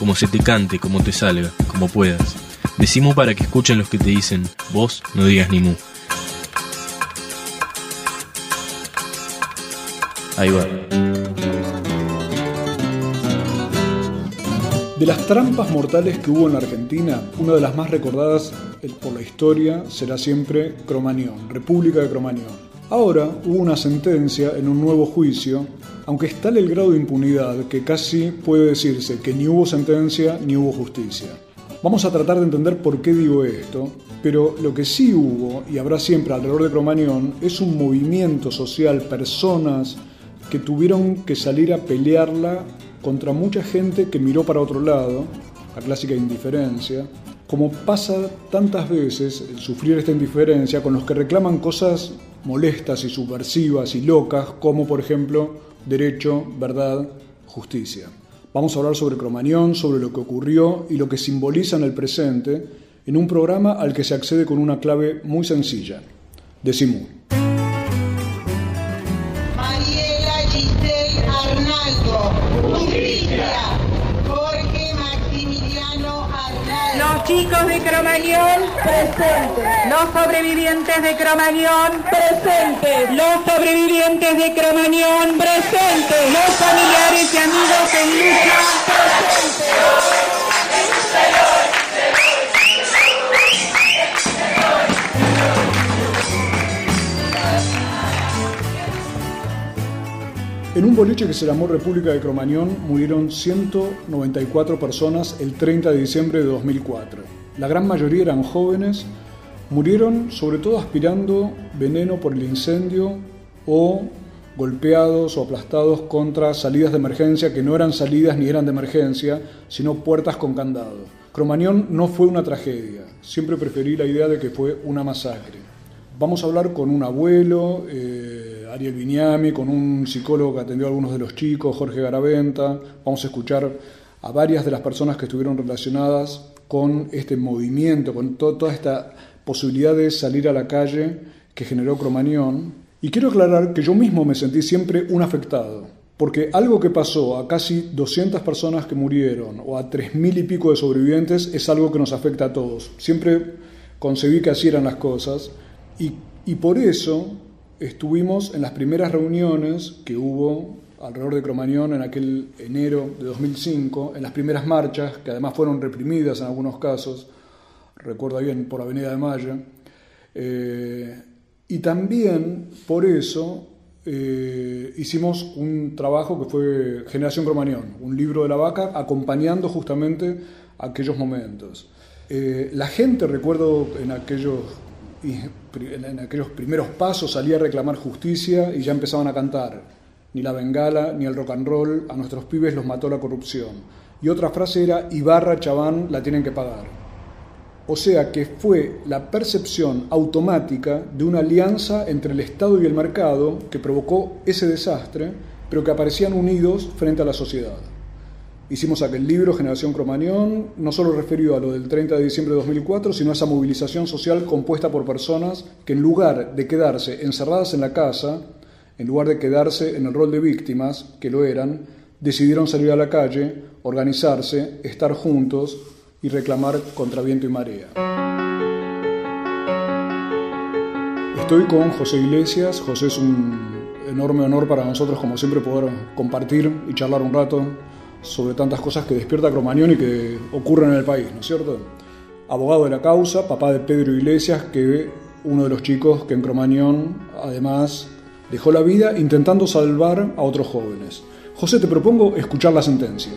como se te cante, como te salga, como puedas. Decimu para que escuchen los que te dicen, vos no digas ni mu. Ahí va. De las trampas mortales que hubo en la Argentina, una de las más recordadas por la historia será siempre Cromañón, República de Cromañón. Ahora hubo una sentencia en un nuevo juicio, aunque es tal el grado de impunidad que casi puede decirse que ni hubo sentencia ni hubo justicia. Vamos a tratar de entender por qué digo esto, pero lo que sí hubo y habrá siempre alrededor de Cromañón es un movimiento social, personas que tuvieron que salir a pelearla contra mucha gente que miró para otro lado, la clásica indiferencia, como pasa tantas veces el sufrir esta indiferencia con los que reclaman cosas molestas y subversivas y locas, como por ejemplo derecho, verdad, justicia. Vamos a hablar sobre Cromañón, sobre lo que ocurrió y lo que simboliza en el presente, en un programa al que se accede con una clave muy sencilla, Decimú. Chicos de Cromañón presentes. Los sobrevivientes de Cromañón presentes. Los sobrevivientes de Cromañón presentes. Los familiares y amigos en lucha presentes. En un boliche que se llamó República de Cromañón murieron 194 personas el 30 de diciembre de 2004. La gran mayoría eran jóvenes, murieron sobre todo aspirando veneno por el incendio o golpeados o aplastados contra salidas de emergencia que no eran salidas ni eran de emergencia, sino puertas con candado. Cromañón no fue una tragedia, siempre preferí la idea de que fue una masacre. Vamos a hablar con un abuelo, eh, Ariel Viñami, con un psicólogo que atendió a algunos de los chicos, Jorge Garaventa. Vamos a escuchar a varias de las personas que estuvieron relacionadas con este movimiento, con toda esta posibilidad de salir a la calle que generó Cromañón. Y quiero aclarar que yo mismo me sentí siempre un afectado, porque algo que pasó a casi 200 personas que murieron o a 3.000 y pico de sobrevivientes es algo que nos afecta a todos. Siempre concebí que así eran las cosas y, por eso estuvimos en las primeras reuniones que hubo alrededor de Cromañón en aquel enero de 2005, en las primeras marchas, que además fueron reprimidas en algunos casos, recuerdo bien, por Avenida de Mayo, eh, y también por eso eh, hicimos un trabajo que fue Generación Cromañón, un libro de la vaca, acompañando justamente aquellos momentos. Eh, la gente, recuerdo en aquellos en aquellos primeros pasos salía a reclamar justicia y ya empezaban a cantar. Ni la bengala ni el rock and roll, a nuestros pibes los mató la corrupción. Y otra frase era, Ibarra, Chaván, la tienen que pagar. O sea que fue la percepción automática de una alianza entre el Estado y el mercado que provocó ese desastre, pero que aparecían unidos frente a la sociedad. Hicimos aquel libro, Generación Cromañón, no solo referido a lo del 30 de diciembre de 2004, sino a esa movilización social compuesta por personas que en lugar de quedarse encerradas en la casa, en lugar de quedarse en el rol de víctimas, que lo eran, decidieron salir a la calle, organizarse, estar juntos y reclamar contra viento y marea. Estoy con José Iglesias. José es un enorme honor para nosotros, como siempre, poder compartir y charlar un rato sobre tantas cosas que despierta Cromañón y que ocurren en el país, ¿no es cierto? Abogado de la causa, papá de Pedro Iglesias, que uno de los chicos que en Cromañón además dejó la vida intentando salvar a otros jóvenes. José, te propongo escuchar la sentencia.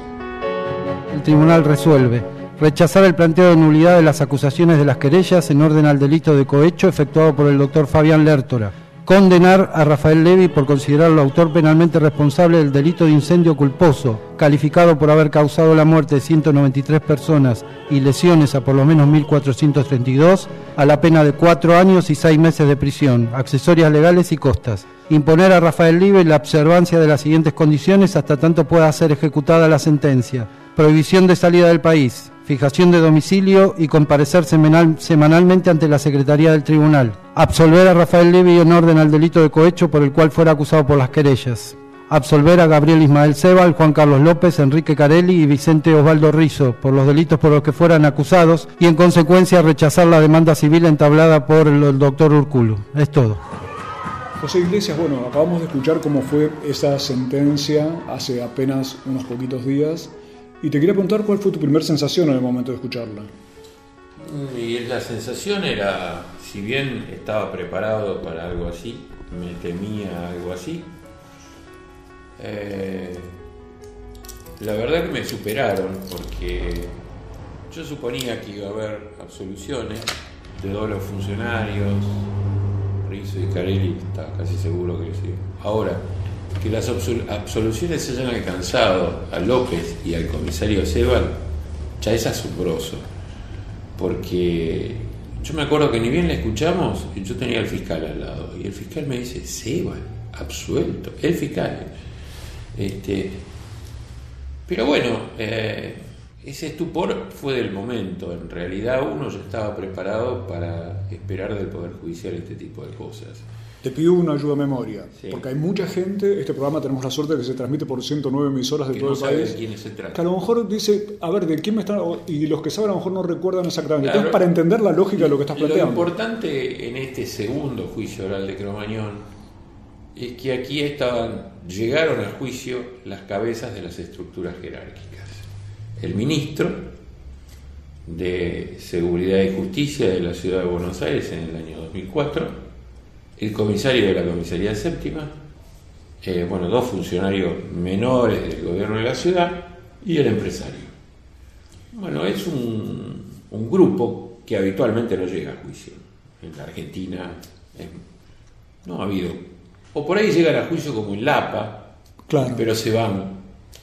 El tribunal resuelve rechazar el planteo de nulidad de las acusaciones de las querellas en orden al delito de cohecho efectuado por el doctor Fabián Lertora condenar a Rafael Levy por considerarlo autor penalmente responsable del delito de incendio culposo, calificado por haber causado la muerte de 193 personas y lesiones a por lo menos 1.432, a la pena de cuatro años y seis meses de prisión, accesorias legales y costas. Imponer a Rafael Levy la observancia de las siguientes condiciones hasta tanto pueda ser ejecutada la sentencia. Prohibición de salida del país, fijación de domicilio y comparecer semanal, semanalmente ante la Secretaría del Tribunal. Absolver a Rafael Levy en orden al delito de cohecho por el cual fuera acusado por las querellas. Absolver a Gabriel Ismael Sebal, Juan Carlos López, Enrique Carelli y Vicente Osvaldo Rizo por los delitos por los que fueran acusados y en consecuencia rechazar la demanda civil entablada por el doctor Urculo. Es todo. José Iglesias, bueno, acabamos de escuchar cómo fue esa sentencia hace apenas unos poquitos días y te quería preguntar cuál fue tu primera sensación en el momento de escucharla. Y la sensación era, si bien estaba preparado para algo así, me temía algo así, eh, la verdad que me superaron porque yo suponía que iba a haber absoluciones de todos los funcionarios, Rizzo y Carelli, estaba casi seguro que sí. Ahora, que las absoluciones se hayan alcanzado a López y al comisario Sebal, ya es asombroso. Porque yo me acuerdo que ni bien le escuchamos, yo tenía al fiscal al lado, y el fiscal me dice, Sebal, absuelto, el fiscal. Este, pero bueno, eh, ese estupor fue del momento. En realidad uno ya estaba preparado para esperar del Poder Judicial este tipo de cosas. Te pido una ayuda a memoria, porque hay mucha gente, este programa tenemos la suerte de que se transmite por 109 emisoras de todo el país, se trata. que a lo mejor dice, a ver, ¿de quién me están...? Y los que saben a lo mejor no recuerdan exactamente. Entonces, para entender la lógica de lo que estás planteando. Lo importante en este segundo juicio oral de Cromañón es que aquí estaban, llegaron al juicio las cabezas de las estructuras jerárquicas. El ministro de Seguridad y Justicia de la Ciudad de Buenos Aires en el año 2004, el comisario de la comisaría séptima, eh, bueno, dos funcionarios menores del gobierno de la ciudad y el empresario. Bueno, es un, grupo que habitualmente no llega a juicio. En la Argentina eh, no ha habido. O por ahí llegan a juicio como en Lapa, pero se van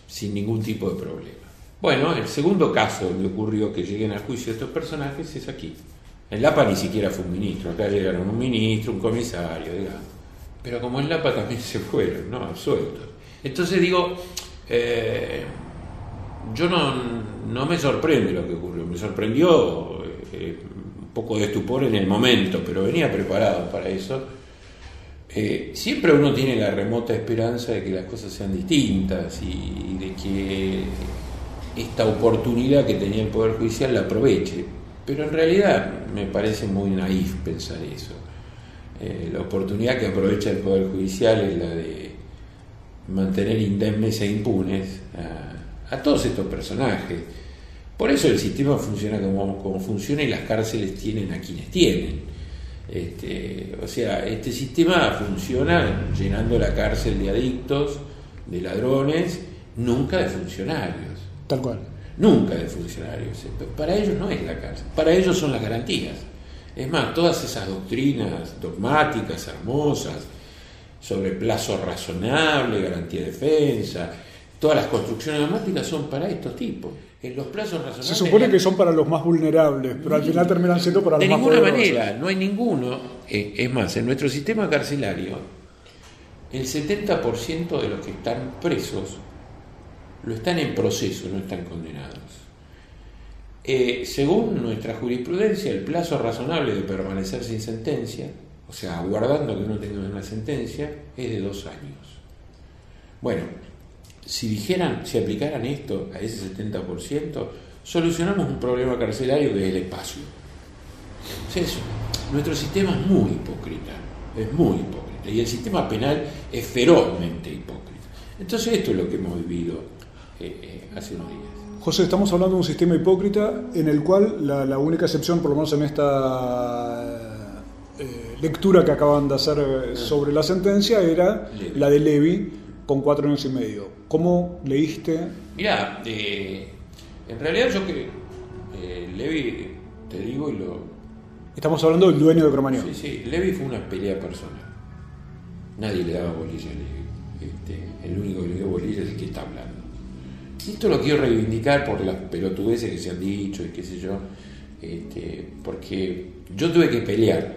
sin ningún tipo de problema. Bueno, el segundo caso donde ocurrió que lleguen a juicio estos personajes es aquí. En Lapa ni siquiera fue un ministro, acá llegaron un ministro, un comisario, digamos. Pero como en Lapa también se fueron, ¿no? Absueltos. Entonces digo, eh, yo no, me sorprende lo que ocurrió, me sorprendió eh, un poco de estupor en el momento, pero venía preparado para eso. Eh, siempre uno tiene la remota esperanza de que las cosas sean distintas y de que esta oportunidad que tenía el Poder Judicial la aproveche pero en realidad me parece muy naif pensar eso. Eh, la oportunidad que aprovecha el Poder Judicial es la de mantener indemnes e impunes a, todos estos personajes. Por eso el sistema funciona como, funciona y las cárceles tienen a quienes tienen. Este, o sea, este sistema funciona llenando la cárcel de adictos, de ladrones, nunca de funcionarios. Tal cual nunca de funcionarios. Para ellos no es la cárcel, para ellos son las garantías. Es más, todas esas doctrinas dogmáticas, hermosas, sobre plazo razonable, garantía de defensa, todas las construcciones dogmáticas son para estos tipos. En los plazos razonables. Se supone que son para los más vulnerables, pero al final terminan siendo para los más De ninguna manera, no hay ninguno. Eh, es más, en nuestro sistema carcelario, el 70% de los que están presos lo están en proceso, no están condenados. Eh, según nuestra jurisprudencia, el plazo razonable de permanecer sin sentencia, o sea, aguardando que uno tenga una sentencia, es de dos años. Bueno, si dijeran, si aplicaran esto a ese 70%, solucionamos un problema carcelario que el espacio. Es eso. Nuestro sistema es muy hipócrita, es muy hipócrita, y el sistema penal es ferozmente hipócrita. Entonces esto es lo que hemos vivido eh, eh, hace unos días. José, estamos hablando de un sistema hipócrita en el cual la, única excepción, por lo menos en esta eh, lectura que acaban de hacer sobre la sentencia, era la de Levi con cuatro años y medio. ¿Cómo leíste? Mira, en realidad yo que Levi, te digo y lo... Estamos hablando del dueño de Cromañón. Sí, sí, Levi fue una pelea personal. nadie le daba bolilla a Levi. Este, el único que le dio bolilla es el que está hablando. Esto lo quiero reivindicar por las pelotudeces que se han dicho y qué sé yo, este, porque yo tuve que pelear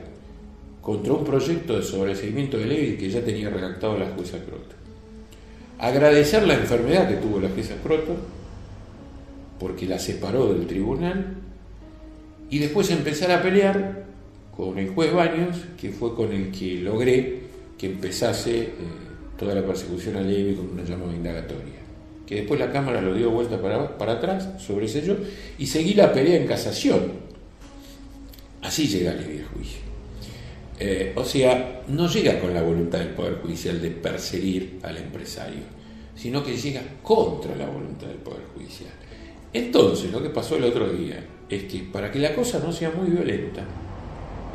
contra un proyecto de sobreseguimiento de Levi que ya tenía redactado la jueza Croto. Agradecer la enfermedad que tuvo la jueza Croto, porque la separó del tribunal, y después empezar a pelear con el juez Baños, que fue con el que logré que empezase eh, toda la persecución a Levi con una llamada indagatoria. Que después la Cámara lo dio vuelta para, para atrás, sobre sello, y seguí la pelea en casación. Así llega Levi a juicio. Eh, o sea, no llega con la voluntad del Poder Judicial de perseguir al empresario, sino que llega contra la voluntad del Poder Judicial. Entonces, lo que pasó el otro día es que para que la cosa no sea muy violenta,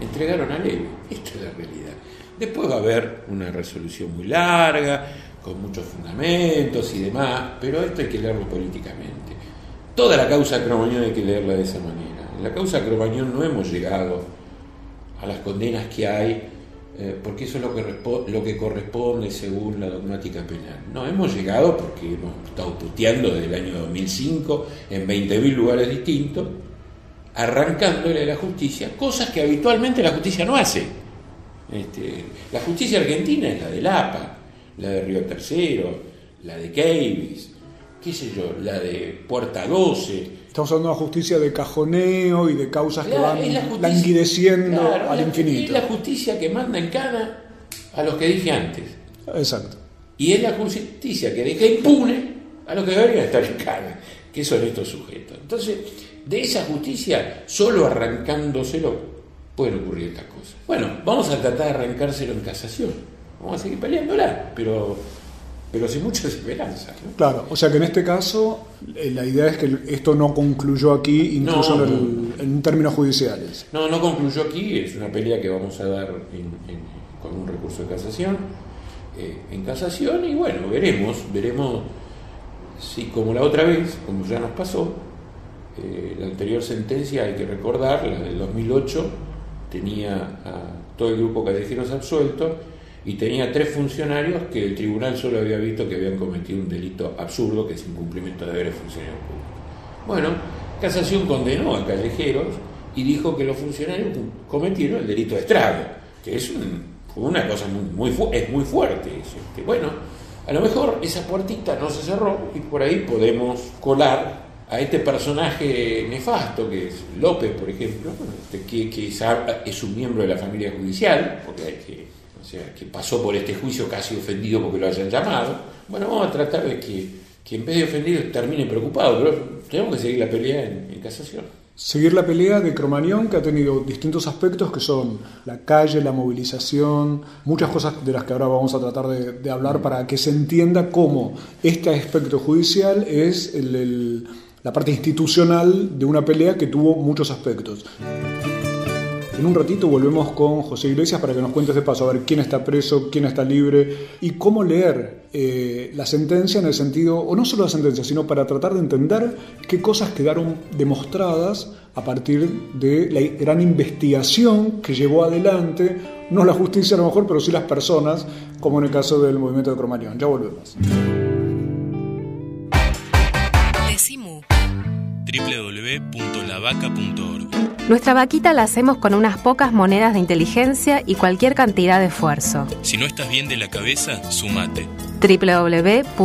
entregaron a Levi. Esta es la realidad. Después va a haber una resolución muy larga, con muchos fundamentos y demás, pero esto hay que leerlo políticamente. Toda la causa Cromañón hay que leerla de esa manera. En la causa Cromañón no hemos llegado a las condenas que hay, eh, porque eso es lo que, lo que corresponde según la dogmática penal. No, hemos llegado porque hemos estado puteando desde el año 2005 en 20.000 lugares distintos, arrancándole a la justicia cosas que habitualmente la justicia no hace. Este, la justicia argentina es la de Lapa, la de Río Tercero, la de Cavis, qué sé yo, la de Puerta 12. Estamos hablando de una justicia de cajoneo y de causas que van languideciendo al infinito. Es la justicia que manda en cana a los que dije antes. Exacto. Y es la justicia que deja impune a los que deberían estar en cana, que son estos sujetos. Entonces, de esa justicia, solo arrancándoselo, pueden ocurrir estas cosas. Bueno, vamos a tratar de arrancárselo en casación. Vamos a seguir peleándola, pero, pero sin mucha esperanza. Claro, o sea que en este caso eh, la idea es que esto no concluyó aquí, incluso en, términos judiciales. No, no concluyó aquí, es una pelea que vamos a dar con un recurso de casación. Eh, en casación y bueno, veremos, veremos si como la otra vez, como ya nos pasó, eh, la anterior sentencia, hay que recordar, la del 2008, tenía a todo el grupo callejeros absuelto y tenía tres funcionarios que el tribunal solo había visto que habían cometido un delito absurdo, que es incumplimiento de deberes funcionarios públicos. Bueno, Casación condenó a callejeros y dijo que los funcionarios cometieron el delito de estrago, que es una cosa muy, muy, es muy fuerte. Este, bueno, a lo mejor esa puertita no se cerró y por ahí podemos colar a este personaje nefasto que es López, por ejemplo, este, que, que es, un miembro de la familia judicial, porque que, o sea, que pasó por este juicio casi ofendido porque lo hayan llamado. Bueno, vamos a tratar de que, que en vez de ofendido termine preocupado, pero tenemos que seguir la pelea en, casación. Seguir la pelea de Cromañón, que ha tenido distintos aspectos, que son la calle, la movilización, muchas cosas de las que ahora vamos a tratar de, hablar para que se entienda cómo este aspecto judicial es el la parte institucional de una pelea que tuvo muchos aspectos. En un ratito volvemos con José Iglesias para que nos cuentes de paso a ver quién está preso, quién está libre y cómo leer eh, la sentencia en el sentido, o no solo la sentencia, sino para tratar de entender qué cosas quedaron demostradas a partir de la gran investigación que llevó adelante, no la justicia a lo mejor, pero sí las personas, como en el caso del movimiento de Cromañón. Ya volvemos. www.lavaca.org. Nuestra vaquita la hacemos con unas pocas monedas de inteligencia y cualquier cantidad de esfuerzo. Si no estás bien de la cabeza, sumate. www.lavaca.org.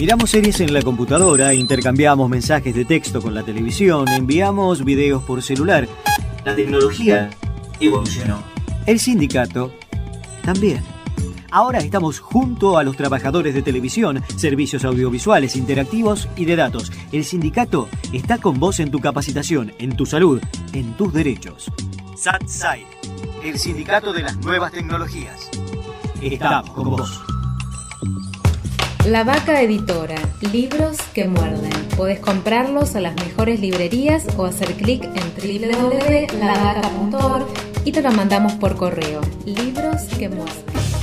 Miramos series en la computadora, intercambiamos mensajes de texto con la televisión, enviamos videos por celular. La tecnología evolucionó. El sindicato también. Ahora estamos junto a los trabajadores de televisión, servicios audiovisuales, interactivos y de datos. El sindicato está con vos en tu capacitación, en tu salud, en tus derechos. SATSAI, el sindicato de las nuevas tecnologías. Estamos con vos. La Vaca Editora, libros que muerden. Podés comprarlos a las mejores librerías o hacer clic en www.lavaca.org y te lo mandamos por correo. Libros que muerden.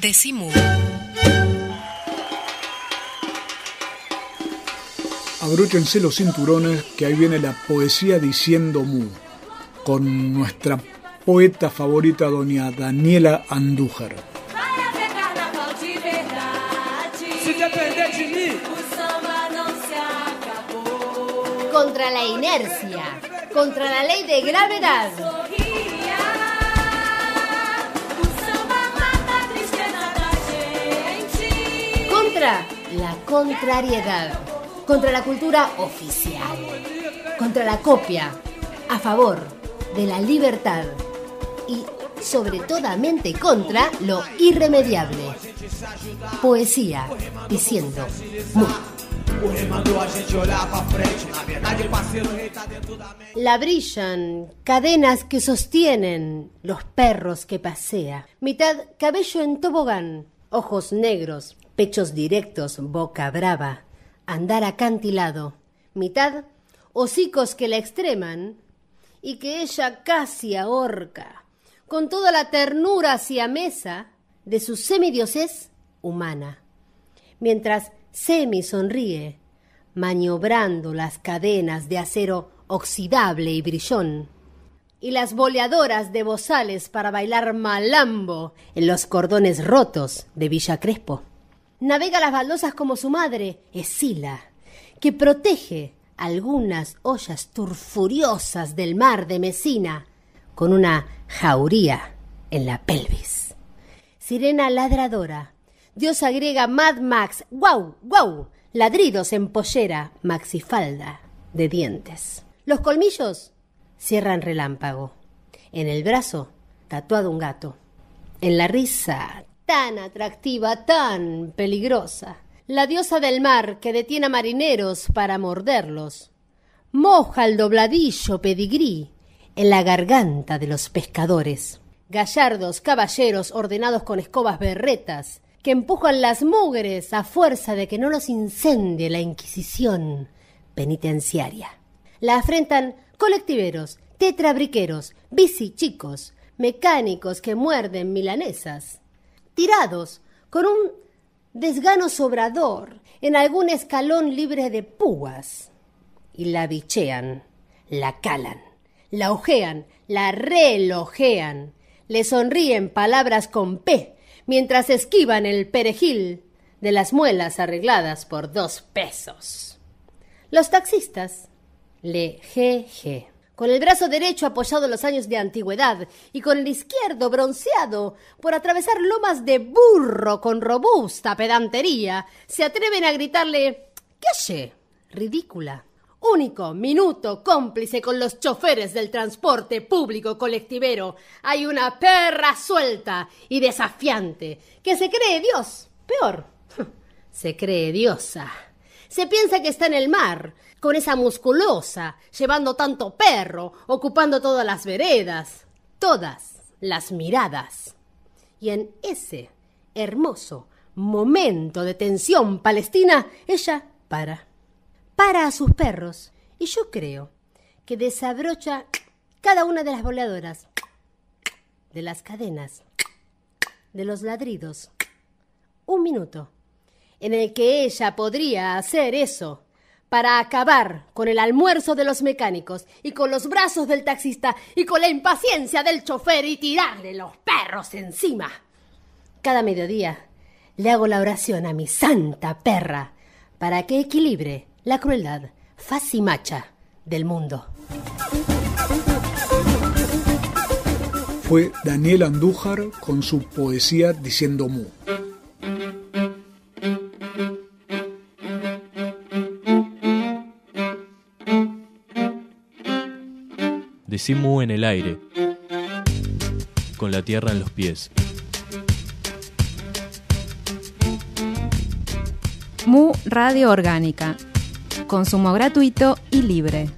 Decimu. Abróchense los cinturones que ahí viene la poesía diciendo mu, con nuestra poeta favorita, doña Daniela Andújar. Contra la inercia, contra la ley de gravedad. Contra la contrariedad, contra la cultura oficial, contra la copia, a favor de la libertad y sobre toda mente contra lo irremediable. Poesía diciendo. La brillan cadenas que sostienen los perros que pasea. Mitad cabello en tobogán, ojos negros, pechos directos, boca brava, andar acantilado. Mitad hocicos que la extreman y que ella casi ahorca, con toda la ternura hacia mesa de su semidiosez humana. Mientras Semi sonríe, maniobrando las cadenas de acero oxidable y brillón, y las boleadoras de bozales para bailar malambo en los cordones rotos de Villa Crespo. Navega las baldosas como su madre, Escila, que protege algunas ollas turfuriosas del mar de Mesina con una jauría en la pelvis. Sirena ladradora, diosa griega Mad Max, guau, guau, ladridos en pollera, maxifalda de dientes. Los colmillos cierran relámpago. En el brazo, tatuado un gato. En la risa, tan atractiva, tan peligrosa. La diosa del mar que detiene a marineros para morderlos. Moja el dobladillo pedigrí en la garganta de los pescadores. Gallardos caballeros ordenados con escobas berretas que empujan las mugres a fuerza de que no los incendie la Inquisición penitenciaria. La afrentan colectiveros, tetrabriqueros, bicichicos, mecánicos que muerden milanesas, tirados con un desgano sobrador en algún escalón libre de púas, y la bichean, la calan, la ojean, la relojean, le sonríen palabras con P, mientras esquivan el perejil de las muelas arregladas por dos pesos. Los taxistas le GG, con el brazo derecho apoyado en los años de antigüedad y con el izquierdo bronceado por atravesar lomas de burro con robusta pedantería, se atreven a gritarle ¡Calle! ridícula. Único, minuto, cómplice con los choferes del transporte público colectivero. Hay una perra suelta y desafiante que se cree Dios. Peor, se cree diosa. Se piensa que está en el mar, con esa musculosa, llevando tanto perro, ocupando todas las veredas, todas las miradas. Y en ese hermoso momento de tensión palestina, ella para. Para a sus perros. Y yo creo que desabrocha cada una de las boleadoras, de las cadenas, de los ladridos. Un minuto en el que ella podría hacer eso para acabar con el almuerzo de los mecánicos y con los brazos del taxista y con la impaciencia del chofer y tirarle los perros encima. Cada mediodía le hago la oración a mi santa perra para que equilibre la crueldad facimacha del mundo. Fue Daniel Andújar con su poesía diciendo mu. Decimu en el aire, con la tierra en los pies. Mu Radio Orgánica. Consumo gratuito y libre.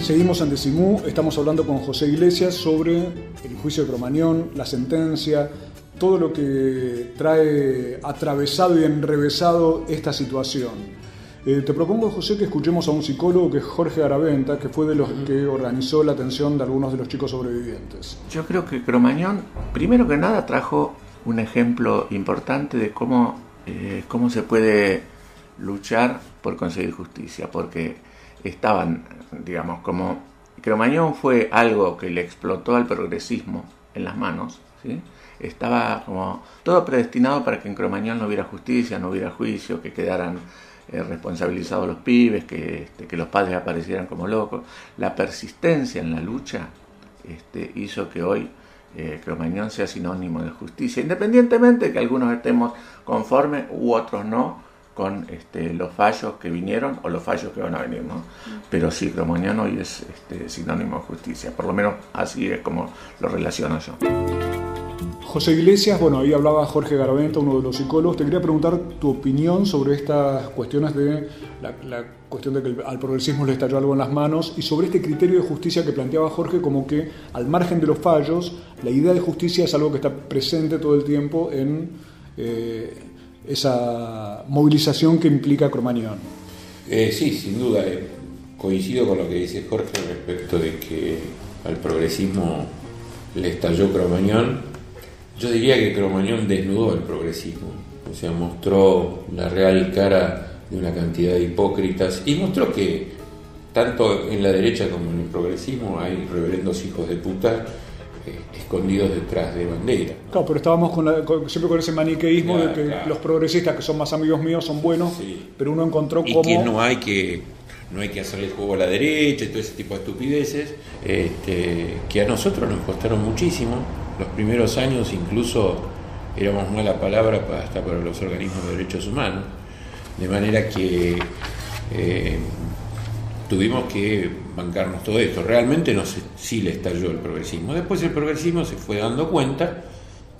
Seguimos ante Simú, estamos hablando con José Iglesias sobre el juicio de Cromañón, la sentencia, todo lo que trae atravesado y enrevesado esta situación. Eh, te propongo, José, que escuchemos a un psicólogo que es Jorge Araventa, que fue de los que organizó la atención de algunos de los chicos sobrevivientes. Yo creo que Cromañón, primero que nada, trajo un ejemplo importante de cómo, eh, cómo se puede luchar por conseguir justicia, porque estaban, digamos, como Cromañón fue algo que le explotó al progresismo en las manos, ¿sí? estaba como todo predestinado para que en Cromañón no hubiera justicia, no hubiera juicio, que quedaran eh, responsabilizados los pibes, que, este, que, los padres aparecieran como locos. La persistencia en la lucha este, hizo que hoy eh, Cromañón sea sinónimo de justicia, independientemente de que algunos estemos conformes u otros no con este, los fallos que vinieron o los fallos que van a venir, ¿no? Pero sí, Cromañón hoy es este, sinónimo de justicia, por lo menos así es como lo relaciono yo. José Iglesias, bueno, ahí hablaba Jorge Garaventa, uno de los psicólogos. Te quería preguntar tu opinión sobre estas cuestiones de la, cuestión de que al progresismo le estalló algo en las manos y sobre este criterio de justicia que planteaba Jorge como que al margen de los fallos, la idea de justicia es algo que está presente todo el tiempo en eh, esa movilización que implica Cromañón. Eh, sí, sin duda. Eh, coincido con lo que dice Jorge respecto de que al progresismo le estalló Cromañón yo diría que Cromañón desnudó el progresismo, o sea, mostró la real cara de una cantidad de hipócritas y mostró que tanto en la derecha como en el progresismo hay reverendos hijos de puta eh, escondidos detrás de bandera. Claro, pero estábamos con siempre con ese maniqueísmo de que los progresistas que son más amigos míos son buenos, pero uno encontró y que no hay que no hay que hacerle juego a la derecha y todo ese tipo de estupideces este, que a nosotros nos costaron muchísimo los primeros años incluso éramos mala palabra hasta para los organismos de derechos humanos, de manera que eh, tuvimos que bancarnos todo esto. Realmente no sé, sí le estalló el progresismo. Después el progresismo se fue dando cuenta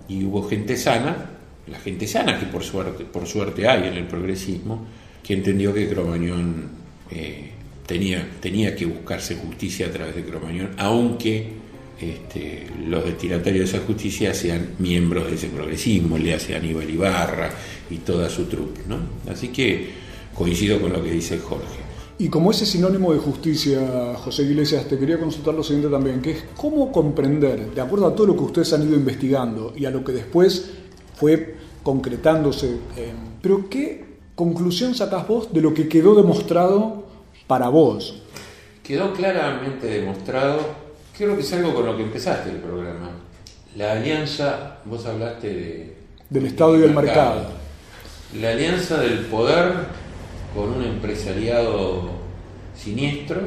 y hubo gente sana, la gente sana que por suerte, por suerte hay en el progresismo, que entendió que Cromañón eh, tenía, tenía que buscarse justicia a través de Cromañón, aunque este, los destinatarios de esa justicia sean miembros de ese progresismo, le hace Aníbal Ibarra y toda su trupe. ¿no? Así que coincido con lo que dice Jorge. Y como ese sinónimo de justicia, José Iglesias, te quería consultar lo siguiente también, que es cómo comprender, de acuerdo a todo lo que ustedes han ido investigando y a lo que después fue concretándose, pero qué conclusión sacás vos de lo que quedó demostrado para vos? Quedó claramente demostrado Creo que es algo con lo que empezaste el programa. La alianza, vos hablaste de... Del Estado y del mercado. La alianza del poder con un empresariado siniestro,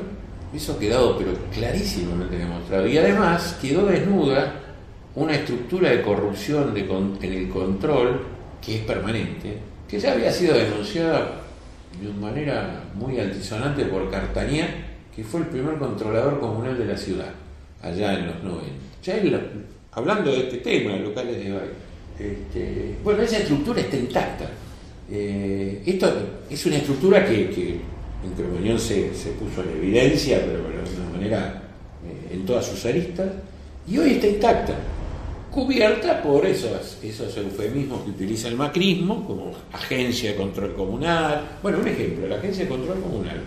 eso ha quedado pero clarísimamente demostrado. Y además quedó desnuda una estructura de corrupción de en el control que es permanente, que ya había sido denunciada de una manera muy altisonante por Cartañá, que fue el primer controlador comunal de la ciudad allá en los 90. Ya hablando de este tema, locales de baile. Este, bueno, esa estructura está intacta. Eh, esto es una estructura que, en Cromañón se, se, puso en evidencia, pero de alguna manera eh, en todas sus aristas, y hoy está intacta, cubierta por esos, esos eufemismos que utiliza el macrismo, como agencia de control comunal. Bueno, un ejemplo, la agencia de control comunal,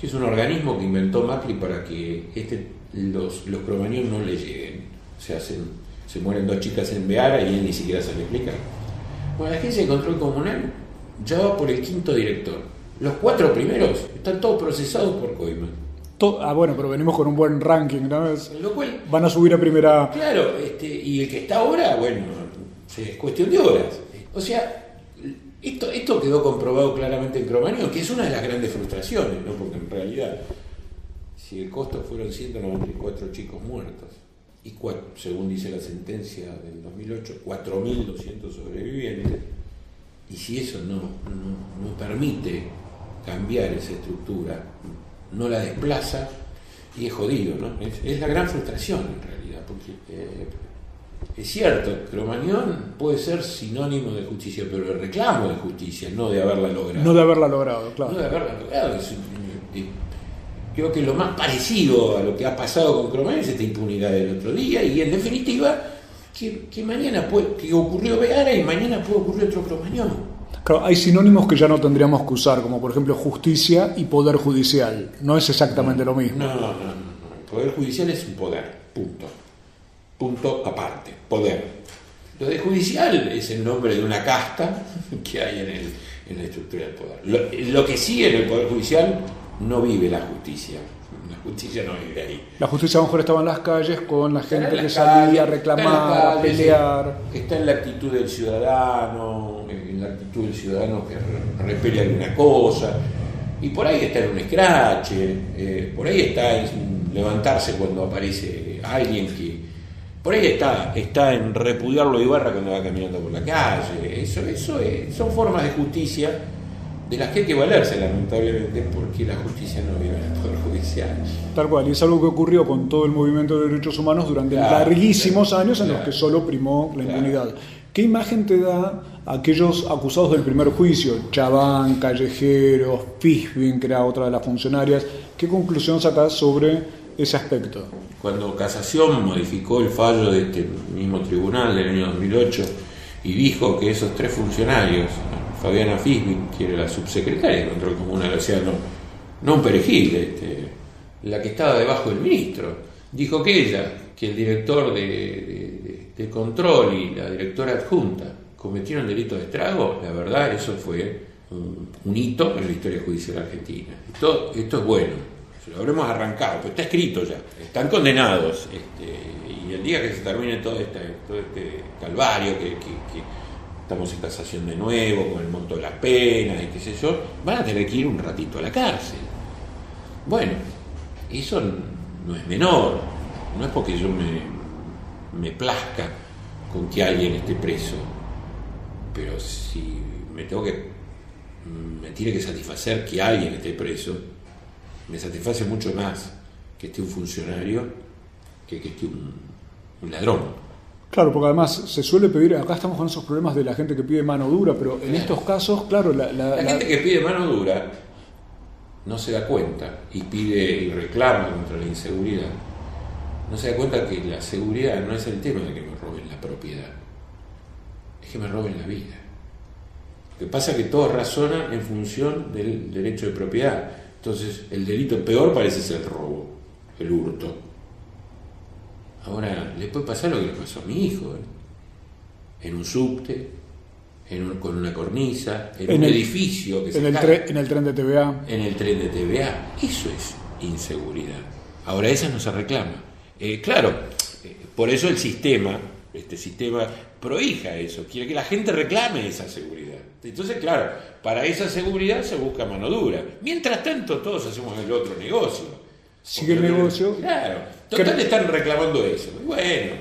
que es un organismo que inventó Macri para que este los, los cromañones no le lleguen. Se hacen, se mueren dos chicas en Beara y él ni siquiera se le explica. Bueno, la agencia de control comunal ya va por el quinto director. Los cuatro primeros están todos procesados por Coima. ah, bueno, pero venimos con un buen ranking, ¿no? Lo cual, van a subir a primera. Claro, este, y el que está ahora, bueno, es cuestión de horas. O sea, esto, esto quedó comprobado claramente en Cromañón, que es una de las grandes frustraciones, ¿no? Porque en realidad si el costo fueron 194 chicos muertos y, según dice la sentencia del 2008, 4.200 sobrevivientes, y si eso no, no, permite cambiar esa estructura, no la desplaza, y es jodido, ¿no? Es, la gran frustración en realidad, porque eh, es cierto, Cromañón puede ser sinónimo de justicia, pero el reclamo de justicia, no de haberla logrado. No de haberla logrado, claro. No de haberla logrado. Creo que lo más parecido a lo que ha pasado con Cromañón es esta impunidad del otro día y en definitiva que, mañana puede, que ocurrió Veara y mañana puede ocurrir otro Cromañón. Claro, hay sinónimos que ya no tendríamos que usar, como por ejemplo justicia y poder judicial. No es exactamente lo mismo. No, no, no. El poder judicial es un poder, punto. Punto aparte, poder. Lo de judicial es el nombre de una casta que hay en, el, en la estructura del poder. Lo, lo que sí en el poder judicial no vive la justicia justicia no vive ahí. La justicia a lo mejor estaba en las calles con la gente que salía a reclamar, a pelear. Está en la actitud del ciudadano, en la actitud del ciudadano que repele alguna cosa. Y por ahí está en un escrache, eh, por ahí está en levantarse cuando aparece alguien que. Por ahí está, está en repudiarlo Ibarra cuando va caminando por la calle. Eso, eso son formas de justicia de las que hay que valerse, lamentablemente, porque la justicia no vive en el Poder Judicial. Tal cual, y es algo que ocurrió con todo el movimiento de derechos humanos durante larguísimos años en los que solo primó la impunidad. ¿Qué imagen te da aquellos acusados del primer juicio? Chabán, Callejeros, Fisbin, que era otra de las funcionarias. ¿Qué conclusión sacas sobre ese aspecto? Cuando Casación modificó el fallo de este mismo tribunal del año 2008 y dijo que esos tres funcionarios, Fabiana Fisbin, que era la subsecretaria de Control Comunal, o sea, no, no un perejil, este, la que estaba debajo del ministro, dijo que ella, que el director de, control y la directora adjunta cometieron delito de estrago, la verdad, eso fue un, hito en la historia judicial argentina. Esto, es bueno, lo habremos arrancado, pero está escrito ya, están condenados. Este, y el día que se termine todo este, todo este calvario que estamos en casación de nuevo, con el monto de las penas y qué sé yo, van a tener que ir un ratito a la cárcel. Bueno, eso no es menor, no es porque yo me, me plazca con que alguien esté preso, pero si me tengo que, me tiene que satisfacer que alguien esté preso, me satisface mucho más que esté un funcionario que que esté un ladrón. Claro, porque además se suele pedir, acá estamos con esos problemas de la gente que pide mano dura, pero en estos casos, claro, la, gente que pide mano dura no se da cuenta y pide y reclama contra la inseguridad. No se da cuenta que la seguridad no es el tema de que me roben la propiedad, es que me roben la vida. Lo que pasa es que todos razonan en función del derecho de propiedad. Entonces, el delito peor parece ser el robo, el hurto. Ahora, le puede pasar lo que le pasó a mi hijo, ¿eh? en un subte, con una cornisa, en, un edificio que en el en el tren de TVA. En el tren de TVA. Eso es inseguridad. Ahora, esa no se reclama. Eh, claro, eh, por eso el sistema, este sistema prohija eso, quiere que la gente reclame esa seguridad. Entonces, claro, para esa seguridad se busca mano dura. Mientras tanto, todos hacemos el otro negocio sigue el negocio. Claro, total están reclamando eso. Bueno,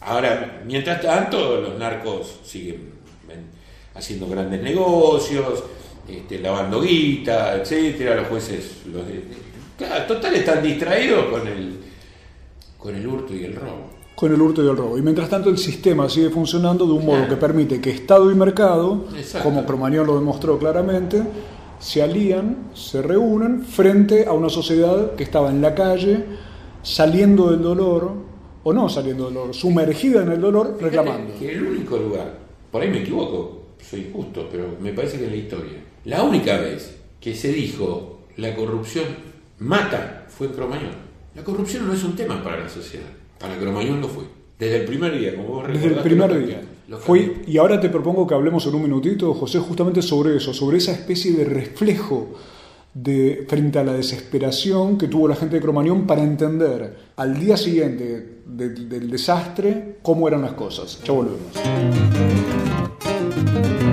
ahora, mientras tanto, los narcos siguen haciendo grandes negocios, este, lavando guita, etcétera, los jueces, los claro, total están distraídos con el, con el hurto y el robo. Con el hurto y el robo. Y mientras tanto el sistema sigue funcionando de un modo que permite que Estado y mercado, como Cromañón lo demostró claramente, se alían, se reúnen frente a una sociedad que estaba en la calle, saliendo del dolor, o no saliendo del dolor, sumergida en el dolor, reclamando. Que el único lugar, por ahí me equivoco, soy justo, pero me parece que en la historia, la única vez que se dijo la corrupción mata fue en Cromañón. La corrupción no es un tema para la sociedad, para Cromañón lo fue. Desde el primer día, como vos Desde el primer día. Fue, y ahora te propongo que hablemos en un minutito, José, justamente sobre eso, sobre esa especie de reflejo de, frente a la desesperación que tuvo la gente de Cromañón para entender al día siguiente del desastre cómo eran las cosas. Ya volvemos.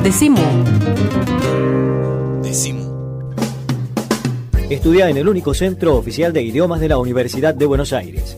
Decimo. Decimo. Estudia en el único centro oficial de idiomas de la Universidad de Buenos Aires.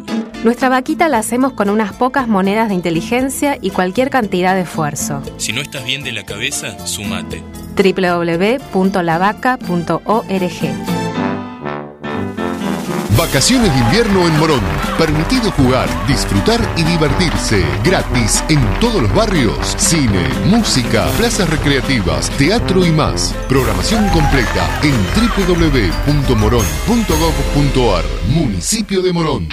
Nuestra vaquita la hacemos con unas pocas monedas de inteligencia y cualquier cantidad de esfuerzo. Si no estás bien de la cabeza, sumate. www.lavaca.org Vacaciones de invierno en Morón. Permitido jugar, disfrutar y divertirse. Gratis en todos los barrios. Cine, música, plazas recreativas, teatro y más. Programación completa en www.morón.gov.ar. Municipio de Morón.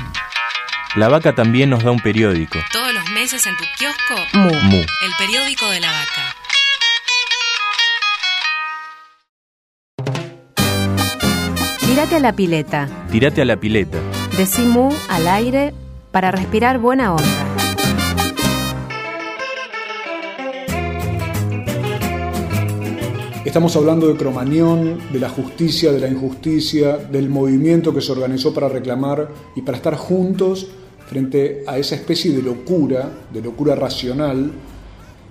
La Vaca también nos da un periódico. Todos los meses en tu kiosco, Mu. Mu. el periódico de la vaca. Tírate a la pileta. Tírate a la pileta. Decí mu al aire para respirar buena onda. Estamos hablando de Cromañón, de la justicia, de la injusticia, del movimiento que se organizó para reclamar y para estar juntos frente a esa especie de locura, de locura racional,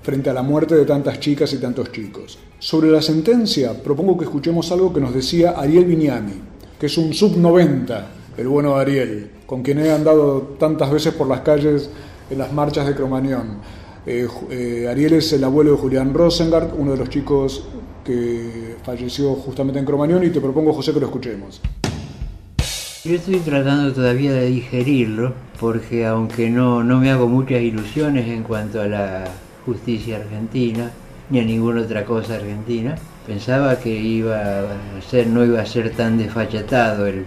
frente a la muerte de tantas chicas y tantos chicos. Sobre la sentencia, propongo que escuchemos algo que nos decía Ariel Viñami, que es un sub-90, el bueno Ariel, con quien he andado tantas veces por las calles en las marchas de Cromañón. Eh, eh, Ariel es el abuelo de Julián Rosengart, uno de los chicos que falleció justamente en Cromañón, y te propongo, José, que lo escuchemos. Yo estoy tratando todavía de digerirlo, porque aunque no, no me hago muchas ilusiones en cuanto a la justicia argentina, ni a ninguna otra cosa argentina, pensaba que iba a ser, no iba a ser tan desfachatado el-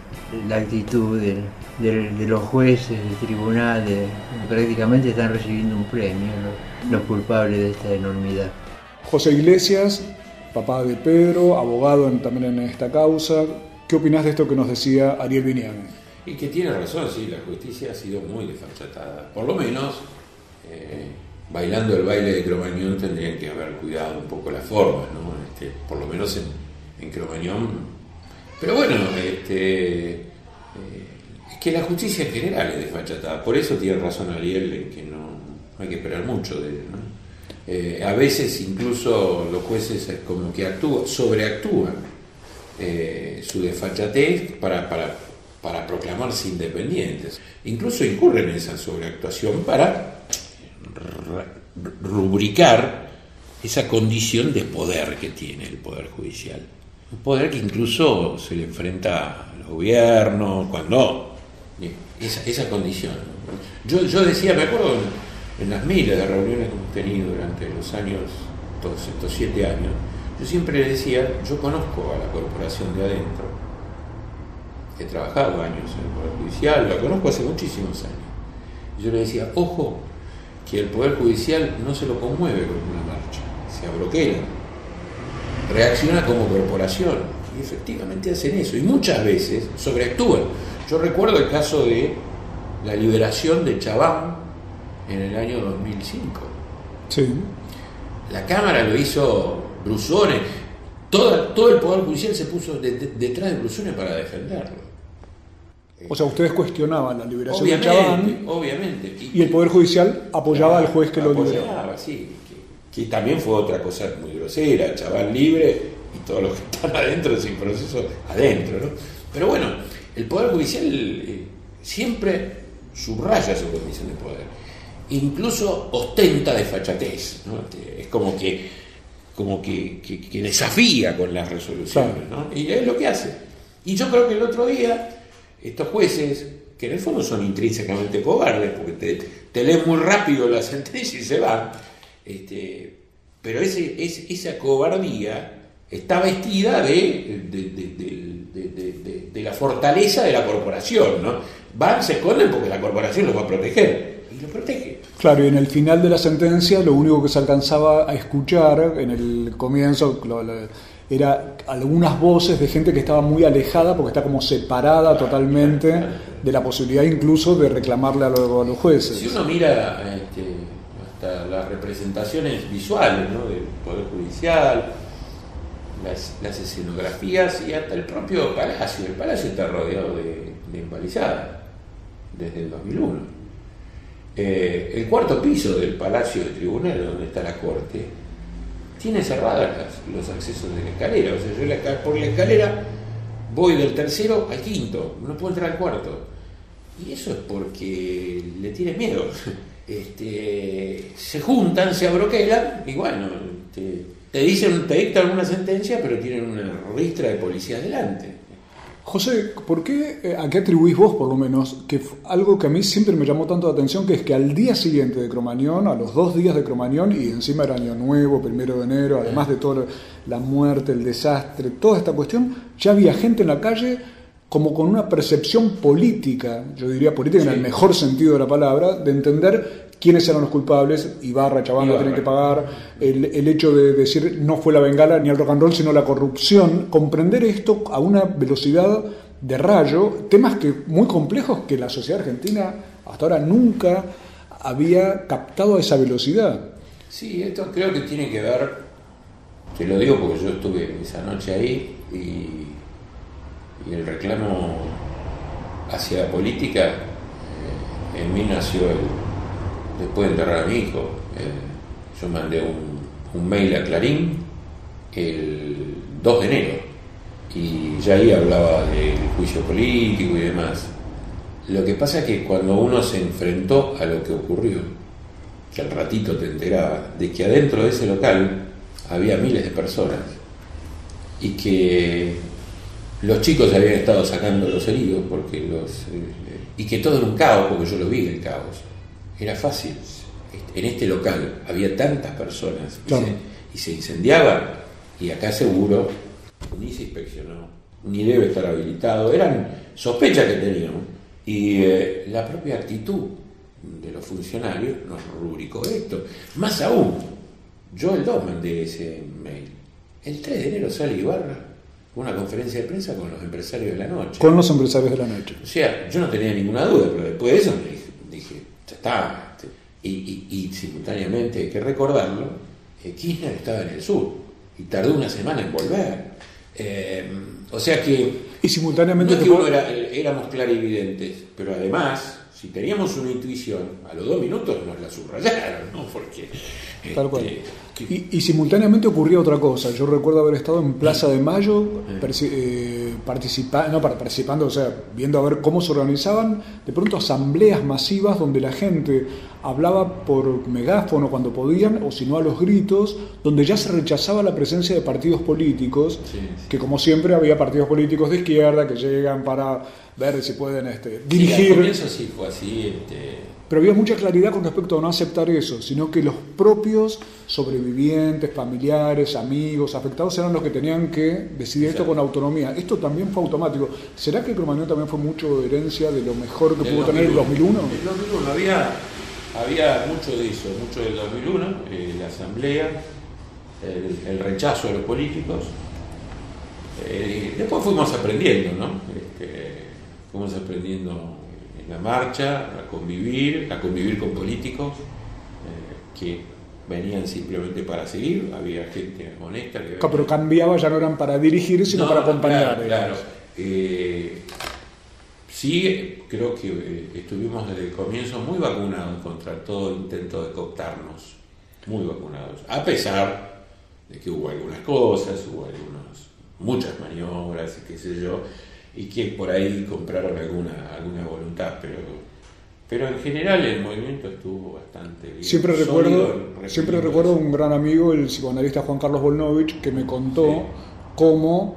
la actitud del- del- de los jueces, del tribunal, de- prácticamente están recibiendo un premio los culpables de esta enormidad. José Iglesias, papá de Pedro, abogado en- también en esta causa. ¿Qué opinás de esto que nos decía Ariel Viñame? Y que tiene razón, sí, la justicia ha sido muy desfachatada. Por lo menos, eh, bailando el baile de Cromañón tendrían que haber cuidado un poco las formas, ¿no? Este, por lo menos en, en Cromañón. Pero bueno, este, eh, es que la justicia en general es desfachatada. Por eso tiene razón Ariel en que no hay que esperar mucho de él, ¿no? Eh, a veces incluso los jueces es como que actúan, sobreactúan eh, su desfachatez para, proclamarse independientes. Incluso incurren en esa sobreactuación para rubricar esa condición de poder que tiene el Poder Judicial. Un poder que incluso se le enfrenta al gobierno, cuando esa, condición. Yo decía, me acuerdo en, las miles de reuniones que hemos tenido durante los años, todos estos siete años, yo siempre decía, yo conozco a la corporación de adentro, he trabajado años en el Poder Judicial, la conozco hace muchísimos años. Yo le decía, ojo, que el Poder Judicial no se lo conmueve con una marcha, se abroquela, reacciona como corporación. Y efectivamente hacen eso, y muchas veces sobreactúan. Yo recuerdo el caso de la liberación de Chabán en el año 2005. Sí. La Cámara lo hizo Brusone, Toda- todo el Poder Judicial se puso de- de- detrás de Brusone para defenderlo. O sea, ustedes cuestionaban la liberación Obviamente, de Chabán obviamente. y el Poder Judicial apoyaba al juez que lo liberó. Apoyaba, sí, que, que también fue otra cosa muy grosera, chaval libre y todos los que están adentro sin proceso adentro, ¿no? Pero bueno, el Poder Judicial eh, siempre subraya su condición de poder, incluso ostenta desfachatez, ¿no? Este, Es como que, como que, que- que desafía con las resoluciones, ¿no? Y es lo que hace. Y yo creo que el otro día, estos jueces, que en el fondo son intrínsecamente cobardes, porque te, te leen muy rápido la sentencia y se van, este, pero ese, ese- esa cobardía está vestida de- de- de- de la fortaleza de la corporación, ¿no? Van, se esconden porque la corporación los va a proteger, y los protege. Claro, y en el final de la sentencia lo único que se alcanzaba a escuchar en el comienzo lo- era algunas voces de gente que estaba muy alejada porque está como separada totalmente de la posibilidad incluso de reclamarle a los, jueces. Si uno mira este, hasta las representaciones visuales del Poder Judicial, las, escenografías y hasta el propio palacio. El palacio está rodeado de, de desde el 2001. Eh, el cuarto piso del palacio de tribunal, donde está la corte, tiene cerradas las- los accesos de la escalera. O sea, yo por la escalera voy del tercero al quinto, no puedo entrar al cuarto. Y eso es porque le tiene miedo. Este, se juntan, se abroquelan y bueno, te, te dicen, te dictan una sentencia, pero tienen una ristra de policía delante. José, ¿por qué, eh, a qué atribuís vos por lo menos, que algo que a mí siempre me llamó tanto la atención, que es que al día siguiente de Cromañón, a los dos días de Cromañón, y encima era Año Nuevo, primero de enero, además de toda la muerte, el desastre, toda esta cuestión, ya había gente en la calle como con una percepción política, yo diría política en el mejor sentido de la palabra, de entender quiénes eran los culpables, Ibarra, Ibarra. tienen que pagar, el, el hecho de decir no fue la bengala ni el rock and roll, sino la corrupción, comprender esto a una velocidad de rayo, temas que muy complejos que la sociedad argentina hasta ahora nunca había captado a esa velocidad. Sí, esto creo que tiene que ver, te lo digo porque yo estuve esa noche ahí y, y el reclamo hacia la política eh, en mí nació el- después de enterrar a mi hijo. Eh, yo mandé un, un mail a Clarín el 2 de enero y ya ahí hablaba del juicio político y demás. Lo que pasa es que cuando uno se enfrentó a lo que ocurrió, que al ratito te enteraba de que adentro de ese local había miles de personas y que los chicos habían estado sacando los heridos porque los eh, y que todo era un caos porque yo lo vi el caos era fácil en este local había tantas personas y, Claro. se, y se incendiaban y acá seguro ni se inspeccionó ni debe estar habilitado eran sospechas que teníamos y eh, la propia actitud de los funcionarios nos rubricó esto. Más aún, yo el 2 mandé ese mail. El 3 de enero sale Ibarra una conferencia de prensa con los empresarios de la noche. Con los empresarios de la noche. O sea, yo no tenía ninguna duda, pero después de eso me ya está. Y, y- y simultáneamente, hay que recordarlo, eh, Kirchner estaba en el sur y tardó una semana en volver. Eh, o sea que Y simultáneamente... no es que uno era- éramos clarividentes, pero además, si teníamos una intuición, a los dos minutos nos la subrayaron, ¿no? Porque. Tal cual. este, Y, y simultáneamente ocurría otra cosa. Yo recuerdo haber estado en Plaza de Mayo perci- eh, participa- no, participando, o sea, viendo a ver cómo se organizaban de pronto asambleas masivas donde la gente hablaba por megáfono cuando podían, o si no a los gritos, donde ya se rechazaba la presencia de partidos políticos, que como siempre había partidos políticos de izquierda que llegan para ver si pueden este, dirigir. comienzo sí fue así. Este, Pero había mucha claridad con respecto a no aceptar eso, sino que los propios sobrevivientes, familiares, amigos, afectados eran los que tenían que decidir esto con autonomía. Esto también fue automático. ¿Será que Cromañón también fue mucho herencia de lo mejor que pudo tener el 2001? El 2001 había, había mucho de eso, mucho del 2001, eh, la asamblea, el, el rechazo a los políticos. Eh, después fuimos aprendiendo, ¿no? Fuimos aprendiendo en la marcha a convivir, a convivir con políticos eh, que venían simplemente para seguir, había gente honesta que Pero cambiaba, ya no eran para dirigir, sino no, para acompañar. Claro, claro. Eh, sí, creo que eh, estuvimos desde el comienzo muy vacunados contra todo intento de cooptarnos. Muy vacunados. A pesar de que hubo algunas cosas, hubo algunos, muchas maniobras y qué sé yo, y que por ahí compraron alguna, alguna voluntad, pero, pero en general el movimiento estuvo bastante bien. Siempre sólido, recuerdo, siempre recuerdo un gran amigo, el psicoanalista Juan Carlos Volnovich, que me contó cómo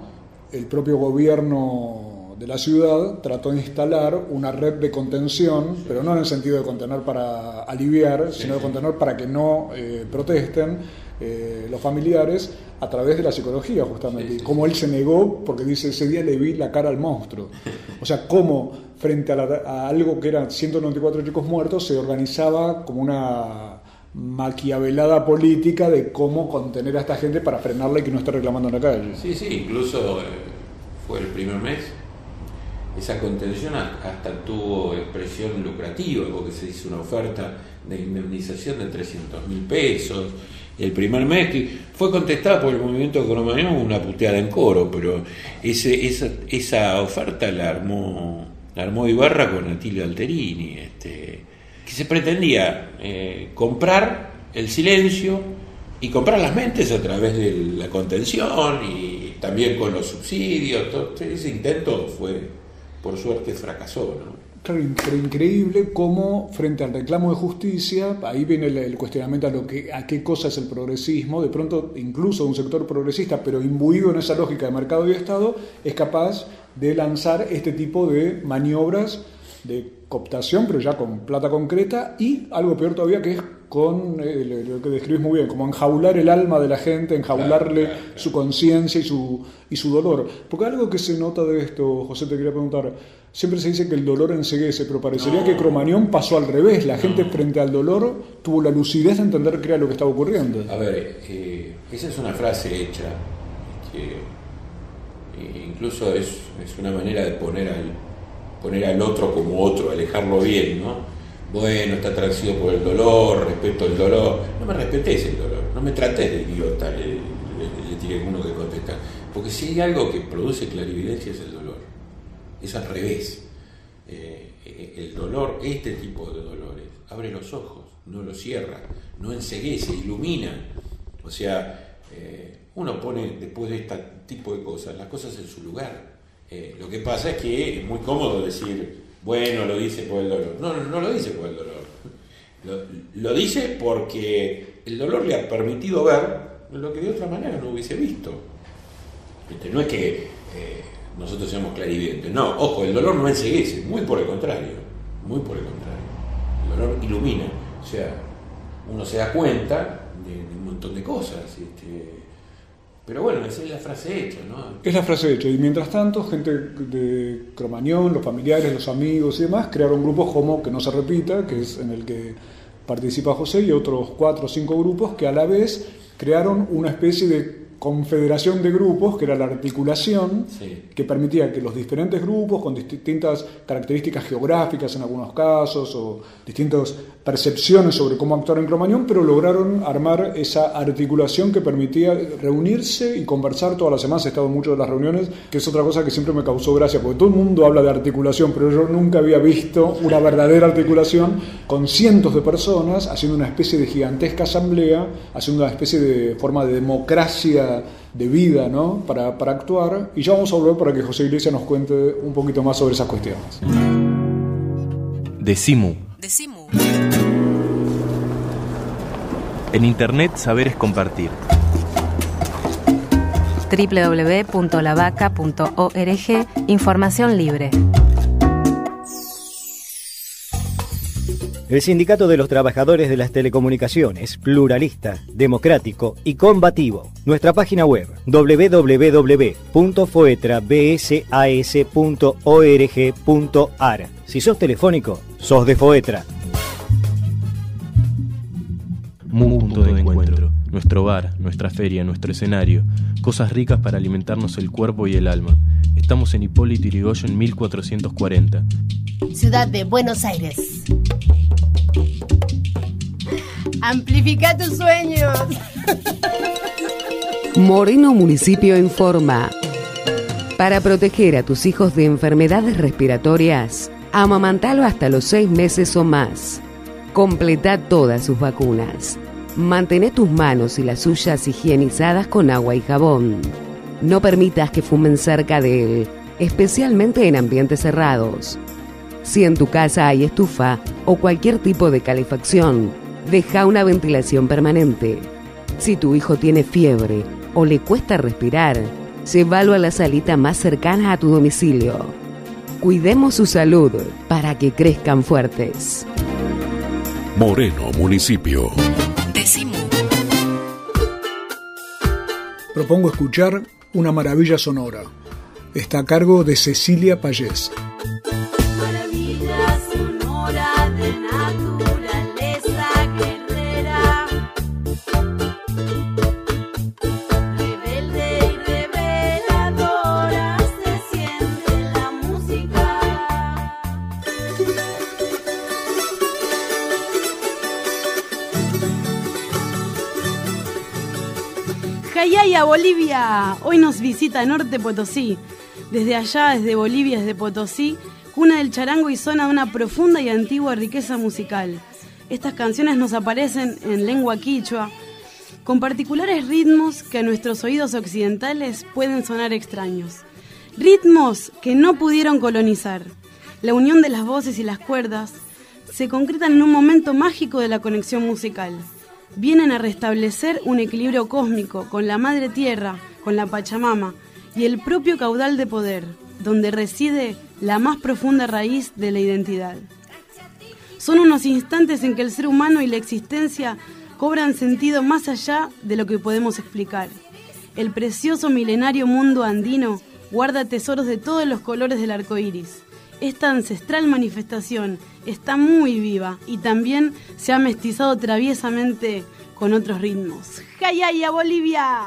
el propio gobierno de la ciudad trató de instalar una red de contención, pero no en el sentido de contener para aliviar, sino de contener para que no eh, protesten eh, los familiares a través de la psicología justamente. Y cómo él se negó, porque dice, ese día le vi la cara al monstruo. O sea, cómo frente a, la- a algo que eran 194 chicos muertos se organizaba como una maquiavelada política de cómo contener a esta gente para frenarla y que no esté reclamando en la calle. Sí, sí, incluso eh, fue el primer mes esa contención hasta tuvo expresión lucrativa, porque se hizo una oferta de indemnización de 300 mil pesos el primer mes, que fue contestada por el movimiento Cromañón una puteada en coro, pero ese, esa, esa oferta la armó, la armó Ibarra con Atilio Alterini, este, que se pretendía eh, comprar el silencio y comprar las mentes a través de la contención y también con los subsidios. Todo ese intento fue, por suerte, fracasó. ¿no? Pero increíble cómo frente al reclamo de justicia, ahí viene el, cuestionamiento a, lo que, a qué cosa es el progresismo, de pronto incluso un sector progresista, pero imbuido en esa lógica de mercado y Estado, es capaz de lanzar este tipo de maniobras de cooptación, pero ya con plata concreta, y algo peor todavía que es con eh, lo que describís muy bien, como enjaular el alma de la gente, enjaularle su conciencia y su, y su dolor. Porque algo que se nota de esto, José, te quería preguntar, siempre se dice que el dolor enseguece, pero parecería que Cromañón pasó al revés. La gente frente al dolor tuvo la lucidez de entender qué era lo que estaba ocurriendo. A ver, eh, esa es una frase hecha, que eh, incluso es, es una manera de poner al poner al otro como otro, alejarlo bien, ¿no? Bueno, está traducido por el dolor, respeto el dolor. No me respetes el dolor, no me trates de idiota, le, le, tiene uno que contestar. Porque si hay algo que produce clarividencia es el dolor. Es al revés. Eh, eh, el dolor, este tipo de dolores, abre los ojos, no los cierra, no enseguece, ilumina. O sea, eh, uno pone después de este tipo de cosas las cosas en su lugar eh, lo que pasa es que es muy cómodo decir, bueno, lo dice por el dolor. No, no, lo dice por el dolor. Lo, dice porque el dolor le ha permitido ver lo que de otra manera no hubiese visto. Este, no es que eh, nosotros seamos clarividentes, no, ojo, el dolor no enseguece, muy por el contrario, muy por el contrario. El dolor ilumina, o sea, uno se da cuenta de, un montón de cosas. Este, pero bueno, esa es la frase hecha, ¿no? Es la frase hecha. Y mientras tanto, gente de Cromañón, los familiares, los amigos y demás, crearon grupos como Que no se repita, que es en el que participa José, y otros cuatro o cinco grupos que a la vez crearon una especie de confederación de grupos, que era la articulación, que permitía que los diferentes grupos, con distintas características geográficas en algunos casos, o distintas percepciones sobre cómo actuar en Cromañón, pero lograron armar esa articulación que permitía reunirse y conversar todas las semanas. He estado en muchas de las reuniones, que es otra cosa que siempre me causó gracia, porque todo el mundo habla de articulación, pero yo nunca había visto una verdadera articulación con cientos de personas haciendo una especie de gigantesca asamblea, haciendo una especie de forma de democracia de vida ¿no? para, actuar. Y ya vamos a volver para que José Iglesias nos cuente un poquito más sobre esas cuestiones. Decimu. Decimu. En Internet, saber es compartir www.lavaca.org Información libre. El Sindicato de los Trabajadores de las Telecomunicaciones, pluralista, democrático y combativo. Nuestra página web www.foetrabsas.org.ar. Si sos telefónico, sos de Foetra. Mu punto de encuentro. Nuestro bar, nuestra feria, nuestro escenario. Cosas ricas para alimentarnos el cuerpo y el alma. Estamos en Hipólito Yrigoyen 1440. Ciudad de Buenos Aires. Amplifica tus sueños. Moreno Municipio informa. Para proteger a tus hijos de enfermedades respiratorias, amamantalo hasta los seis meses o más. Completa todas sus vacunas. Mantén tus manos y las suyas higienizadas con agua y jabón. No permitas que fumen cerca de él, especialmente en ambientes cerrados. Si en tu casa hay estufa o cualquier tipo de calefacción, deja una ventilación permanente. Si tu hijo tiene fiebre o le cuesta respirar, llévalo a la salita más cercana a tu domicilio. Cuidemos su salud para que crezcan fuertes. Moreno Municipio. Decimo. Propongo escuchar Una Maravilla Sonora. Está a cargo de Cecilia Payés. Bolivia. Hoy nos visita Norte Potosí. Desde allá, desde Bolivia, desde Potosí, cuna del charango y zona de una profunda y antigua riqueza musical. Estas canciones nos aparecen en lengua quichua, con particulares ritmos que a nuestros oídos occidentales pueden sonar extraños. Ritmos que no pudieron colonizar. La unión de las voces y las cuerdas se concretan en un momento mágico de la conexión musical. Vienen a restablecer un equilibrio cósmico con la Madre Tierra, con la Pachamama y el propio caudal de poder, donde reside la más profunda raíz de la identidad. Son unos instantes en que el ser humano y la existencia cobran sentido más allá de lo que podemos explicar. El precioso milenario mundo andino guarda tesoros de todos los colores del arco iris. Esta ancestral manifestación está muy viva y también se ha mestizado traviesamente con otros ritmos. ¡Jayaya, Bolivia!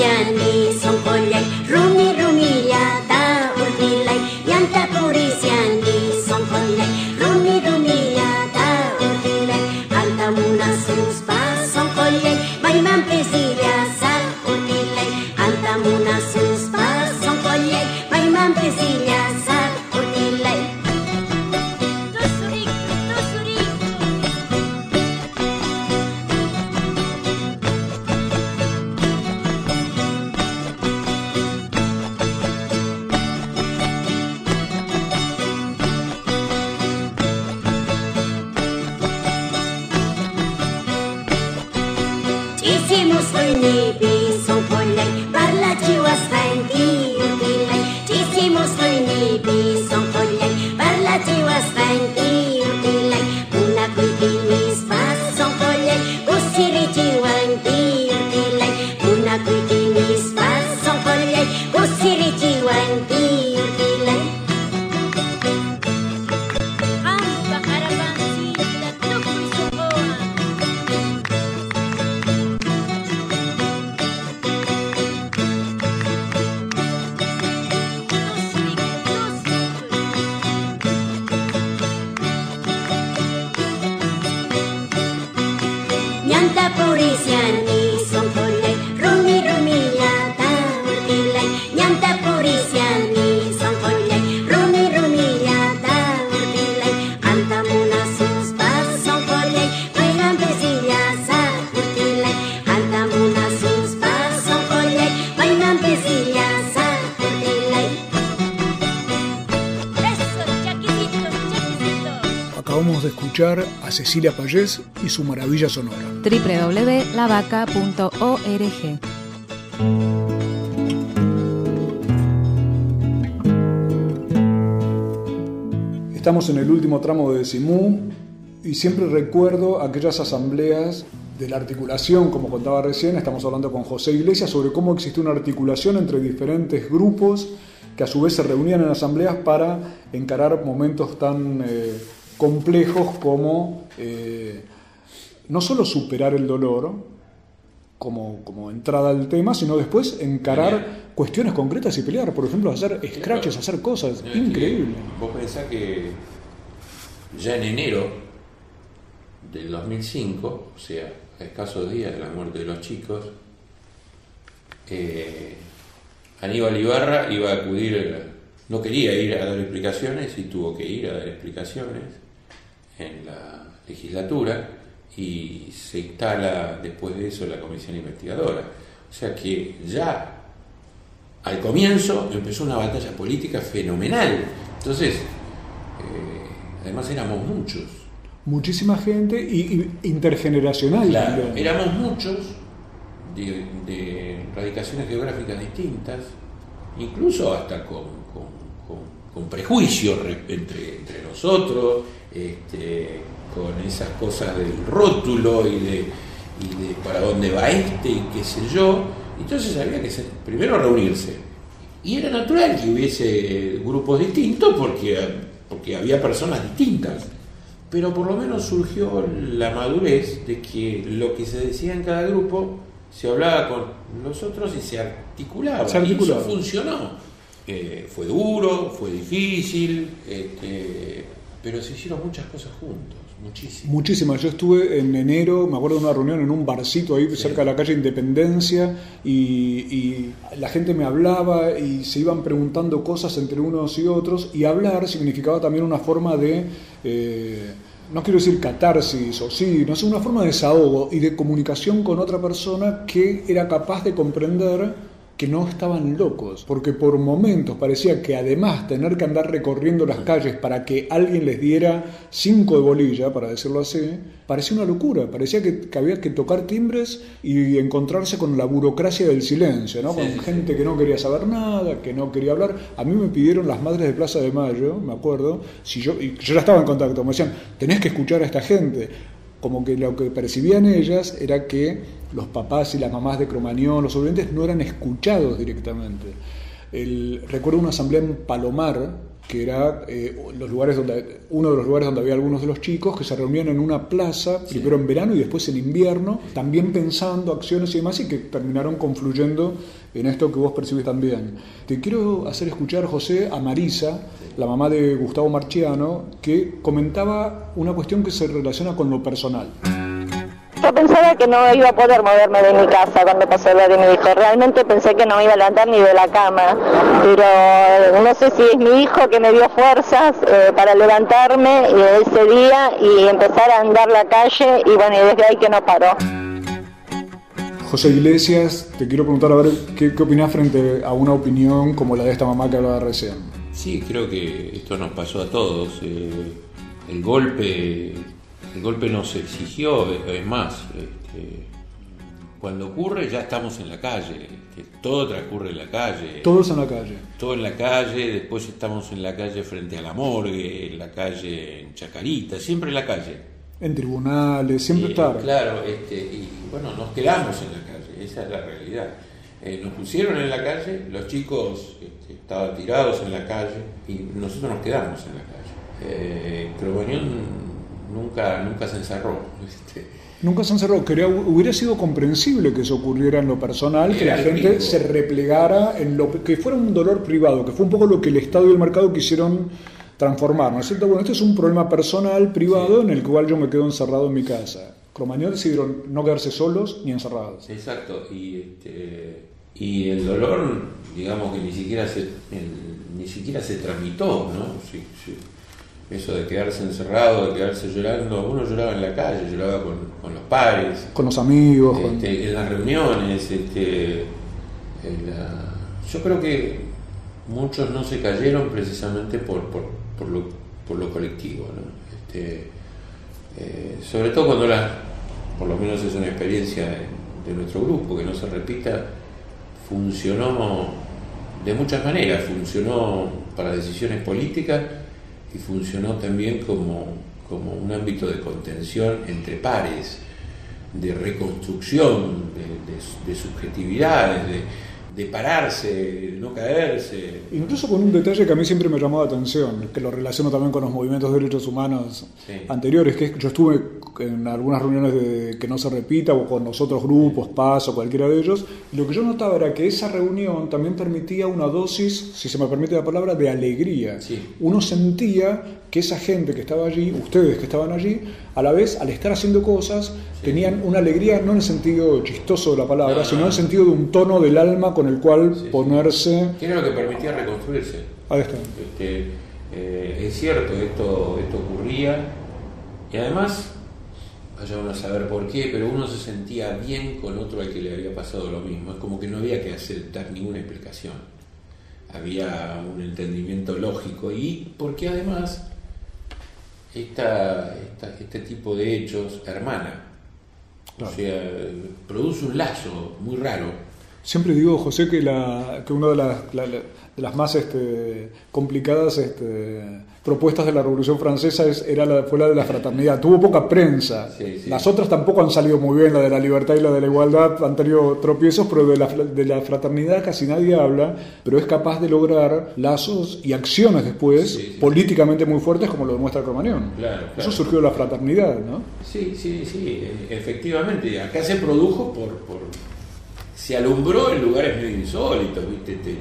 purisjani sonkollai rumi rumi yata urbilai yanta purisjani sonkollai rumi rumi yata urbilai antamuna sus pas sonkollai Cecilia Payés y su maravilla sonora. www.lavaca.org. Estamos en el último tramo de Simú y siempre recuerdo aquellas asambleas de la articulación, como contaba recién, estamos hablando con José Iglesias sobre cómo existe una articulación entre diferentes grupos que a su vez se reunían en asambleas para encarar momentos tan eh, complejos como eh, no solo superar el dolor como, como entrada al tema, sino después encarar cuestiones concretas y pelear, por ejemplo, hacer scratches, hacer cosas, No, que increíble. Vos pensás que ya en enero del 2005, o sea, a escasos días de la muerte de los chicos, eh, Aníbal Ibarra iba a acudir, no quería ir a dar explicaciones y tuvo que ir a dar explicaciones en la legislatura y se instala después de eso la comisión investigadora. O sea que ya al comienzo empezó una batalla política fenomenal. Entonces, eh, además éramos muchos. Muchísima gente y, y intergeneracional. Claro, éramos muchos de, de radicaciones geográficas distintas, incluso hasta con, con, con- con prejuicios re- entre, entre nosotros, este, con esas cosas del rótulo y de, y de para dónde va este y qué sé yo. Entonces había que ser- primero reunirse. Y era natural que hubiese grupos distintos porque porque había personas distintas, pero por lo menos surgió la madurez de que lo que se decía en cada grupo se hablaba con los otros y se articulaba. Se articulaba. Y eso funcionó. Eh, fue duro, fue difícil, este, pero se hicieron muchas cosas juntos, muchísimas. Muchísimas. Yo estuve en enero, me acuerdo de una reunión en un barcito ahí cerca de la calle Independencia y, y la gente me hablaba y se iban preguntando cosas entre unos y otros y hablar significaba también una forma de, eh, no quiero decir catarsis o sí, no sé, una forma de desahogo y de comunicación con otra persona que era capaz de comprender que no estaban locos, porque por momentos parecía que además tener que andar recorriendo las calles para que alguien les diera cinco de bolilla, para decirlo así, parecía una locura, parecía que, que había que tocar timbres y encontrarse con la burocracia del silencio, ¿no? con gente que no quería saber nada, que no quería hablar. A mí me pidieron las madres de Plaza de Mayo, me acuerdo, si yo, y yo ya estaba en contacto, me decían, tenés que escuchar a esta gente como que lo que percibían ellas era que los papás y las mamás de Cromañón, los sobrevivientes, no eran escuchados directamente. El, recuerdo una asamblea en Palomar, que era eh, los lugares donde, uno de los lugares donde había algunos de los chicos que se reunían en una plaza, primero en verano y después en invierno, también pensando acciones y demás, y que terminaron confluyendo en esto que vos percibís también. Te quiero hacer escuchar, José, a Marisa, la mamá de Gustavo Marchiano, que comentaba una cuestión que se relaciona con lo personal. Yo pensaba que no iba a poder moverme de mi casa cuando pasó lo de mi hijo. Realmente pensé que no me iba a levantar ni de la cama. Pero eh, no sé si es mi hijo que me dio fuerzas eh, para levantarme ese día y empezar a andar la calle y bueno, y desde ahí que no paró. José Iglesias, te quiero preguntar a ver qué, qué opinás frente a una opinión como la de esta mamá que hablaba recién. Sí, creo que esto nos pasó a todos. eh, el golpe, el golpe nos exigió, es más, este, cuando ocurre ya estamos en la calle, este, todo transcurre en la calle. Todos en la calle. Todo en la calle, después estamos en la calle frente a la morgue, en la calle en Chacarita, siempre en la calle. En tribunales, siempre estar. Claro, este, y bueno, nos quedamos en la calle, esa es la realidad. Eh, nos pusieron en la calle, los chicos este, estaban tirados en la calle y nosotros nos quedamos en la calle. Eh, Cromañón nunca, nunca se encerró. este, Nunca se encerró. Quería, hubiera sido comprensible que eso ocurriera en lo personal, que la gente se replegara en lo que fuera un dolor privado, que fue un poco lo que el Estado y el mercado quisieron transformar. ¿No es cierto? Bueno, este es un problema personal, privado, en el cual yo me quedo encerrado en mi casa. Cromañón decidieron no quedarse solos ni encerrados. Exacto, y, este, y el dolor, digamos que ni siquiera se, el- ni siquiera se tramitó, ¿no? Sí, sí. Eso de quedarse encerrado, de quedarse llorando, uno lloraba en la calle, lloraba con, con los pares, Con los amigos, con- este, en las reuniones, este, en la- yo creo que muchos no se cayeron precisamente por, por, por lo, por lo colectivo, ¿no? Este, eh, sobre todo cuando la, por lo menos es una experiencia de, de nuestro grupo, que no se repita, funcionó de muchas maneras, funcionó para decisiones políticas y funcionó también como, como un ámbito de contención entre pares, de reconstrucción de, de- de subjetividades, de, de pararse, de no caerse. Incluso con un detalle que a mí siempre me llamó la atención, que lo relaciono también con los movimientos de derechos humanos Sí. anteriores, que es que yo estuve en algunas reuniones de que no se repita o con los otros grupos, PAS o cualquiera de ellos, y lo que yo notaba era que esa reunión también permitía una dosis, si se me permite la palabra, de alegría. Uno sentía que esa gente que estaba allí, ustedes que estaban allí, a la vez, al estar haciendo cosas, tenían una alegría, no en el sentido chistoso de la palabra, No, no, sino en el sentido de un tono del alma con el cual ponerse... ¿Qué era lo que permitía reconstruirse? Ahí está. Este, eh, es cierto, esto, esto ocurría y además, vaya uno a saber por qué, pero uno se sentía bien con otro al que le había pasado lo mismo. Es como que no había que hacer, dar ninguna explicación. Había un entendimiento lógico y porque además esta, esta- este tipo de hechos hermana. O sea, produce un lazo muy raro Siempre digo, José, que, la, que una de las, la- la- de las más este, complicadas este, propuestas de la Revolución Francesa es, era la, fue la de la fraternidad. Tuvo poca prensa. Las otras tampoco han salido muy bien, la de la libertad y la de la igualdad han tenido tropiezos, pero de la, de la fraternidad casi nadie habla, pero es capaz de lograr lazos y acciones después políticamente muy fuertes como lo demuestra Cromañón. Claro, Eso surgió de la fraternidad, ¿no? Sí, sí, sí, efectivamente. Acá se produjo por, por- Se alumbró en lugares medio insólitos, ¿viste? Te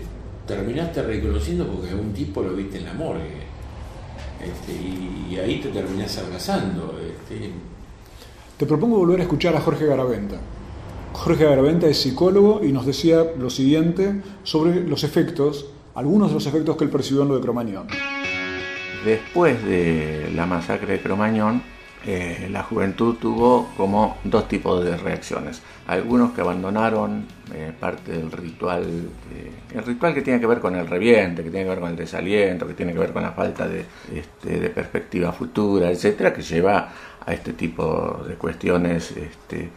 terminaste reconociendo porque algún tipo lo viste en la morgue. Este, y, y ahí te terminás abrazando. Este, Te propongo volver a escuchar a Jorge Garaventa. Jorge Garaventa es psicólogo y nos decía lo siguiente sobre los efectos, algunos de los efectos que él percibió en lo de Cromañón. Después de la masacre de Cromañón, eh, la juventud tuvo como dos tipos de reacciones. Algunos que abandonaron eh, parte del ritual, eh, el ritual que tiene que ver con el reviente, que tiene que ver con el desaliento, que tiene que ver con la falta de, este, de perspectiva futura, etcétera, que lleva a este tipo de cuestiones este,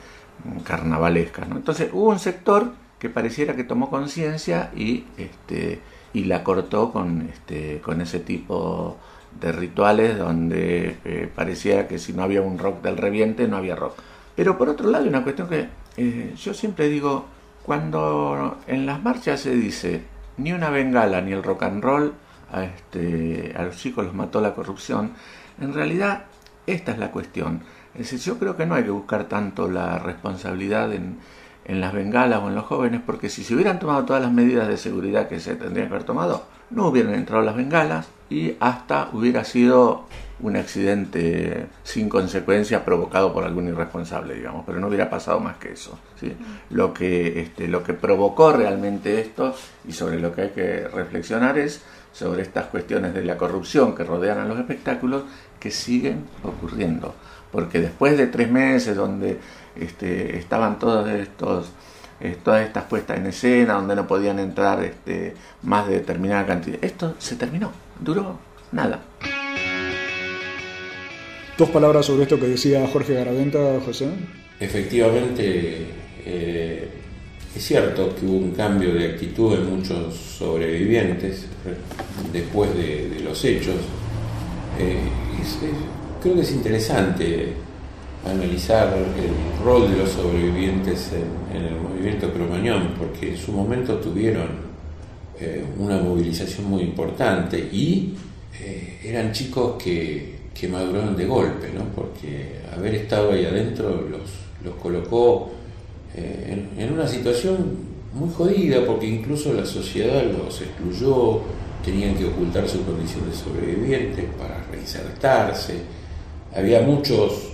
carnavalescas. Entonces hubo un sector que pareciera que tomó conciencia y, este, y la cortó con, este, con ese tipo de rituales donde eh, parecía que si no había un rock del reviente no había rock. Pero por otro lado una cuestión que eh, yo siempre digo, cuando en las marchas se dice ni una bengala ni el rock and roll, a, este, a los chicos los mató la corrupción, en realidad esta es la cuestión. Es decir, yo creo que no hay que buscar tanto la responsabilidad en, en las bengalas o en los jóvenes, porque si se hubieran tomado todas las medidas de seguridad que se tendrían que haber tomado, no hubieran entrado las bengalas y hasta hubiera sido un accidente sin consecuencia provocado por algún irresponsable, digamos, pero no hubiera pasado más que eso. ¿sí? Lo, que, este, lo que provocó realmente esto y sobre lo que hay que reflexionar es sobre estas cuestiones de la corrupción que rodean a los espectáculos que siguen ocurriendo. Porque después de tres meses donde este, estaban todos estos eh, todas estas puestas en escena donde no podían entrar este, más de determinada cantidad. Esto se terminó, duró nada. Dos palabras sobre esto que decía Jorge Garaventa, José. Efectivamente, eh, es cierto que hubo un cambio de actitud en muchos sobrevivientes re- después de, de los hechos. Eh, es- es- creo que es interesante analizar el rol de los sobrevivientes en, en el movimiento cromañón, porque en su momento tuvieron eh, una movilización muy importante y eh, eran chicos que, que maduraron de golpe, ¿no? porque haber estado ahí adentro los, los colocó eh, en, una situación muy jodida, porque incluso la sociedad los excluyó, tenían que ocultar su condición de sobrevivientes para reinsertarse, había muchos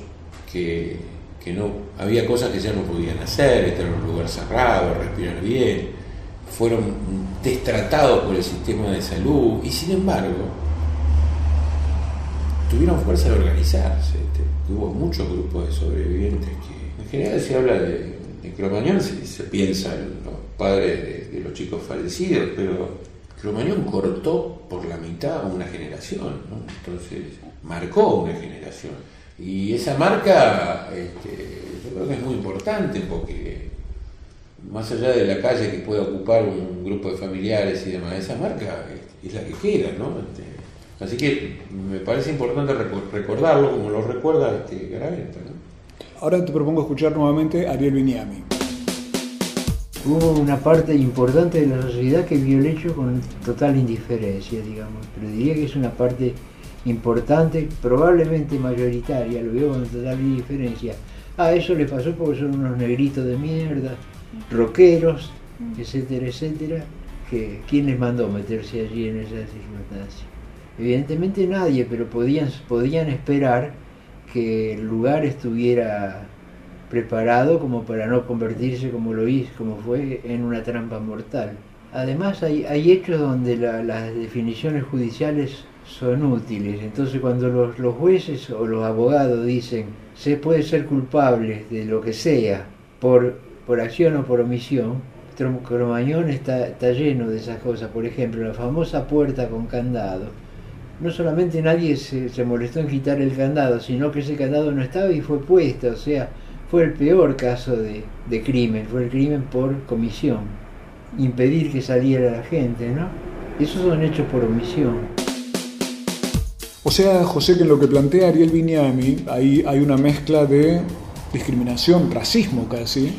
que, que no, había cosas que ya no podían hacer, estar en un lugar cerrado, respirar bien, fueron destratados por el sistema de salud y sin embargo tuvieron fuerza de organizarse. Este, Hubo muchos grupos de sobrevivientes que, en general, se habla de, Cromañón, se, se piensa en los padres de, los chicos fallecidos, pero Cromañón cortó por la mitad una generación, entonces marcó una generación. Y esa marca, este, yo creo que es muy importante porque más allá de la calle que pueda ocupar un grupo de familiares y demás, esa marca es, es la que queda, ¿no? Este, así que me parece importante reco- recordarlo como lo recuerda este Garaventa, ¿no? Ahora te propongo escuchar nuevamente a Ariel Viniami. Hubo una parte importante de la sociedad que vio el hecho con total indiferencia, digamos, pero diría que es una parte importante, probablemente mayoritaria, lo vio con total indiferencia. Ah, eso le pasó porque son unos negritos de mierda, rockeros, etcétera, etcétera, que ¿quién les mandó meterse allí en esas circunstancias? Evidentemente nadie, pero podían, podían esperar que el lugar estuviera preparado como para no convertirse como lo hizo, como fue, en una trampa mortal. Además hay, hay hechos donde la- las definiciones judiciales son útiles, entonces cuando los, los jueces o los abogados dicen se puede ser culpable de lo que sea por, por acción o por omisión, Cromañón está, está lleno de esas cosas, por ejemplo la famosa puerta con candado, no solamente nadie se, molestó en quitar el candado, sino que ese candado no estaba y fue puesto, o sea, fue el peor caso de, crimen, fue el crimen por comisión, impedir que saliera la gente, ¿no? Esos son hechos por omisión. O sea, José, que en lo que plantea Ariel Viñami, ahí hay una mezcla de discriminación, racismo casi.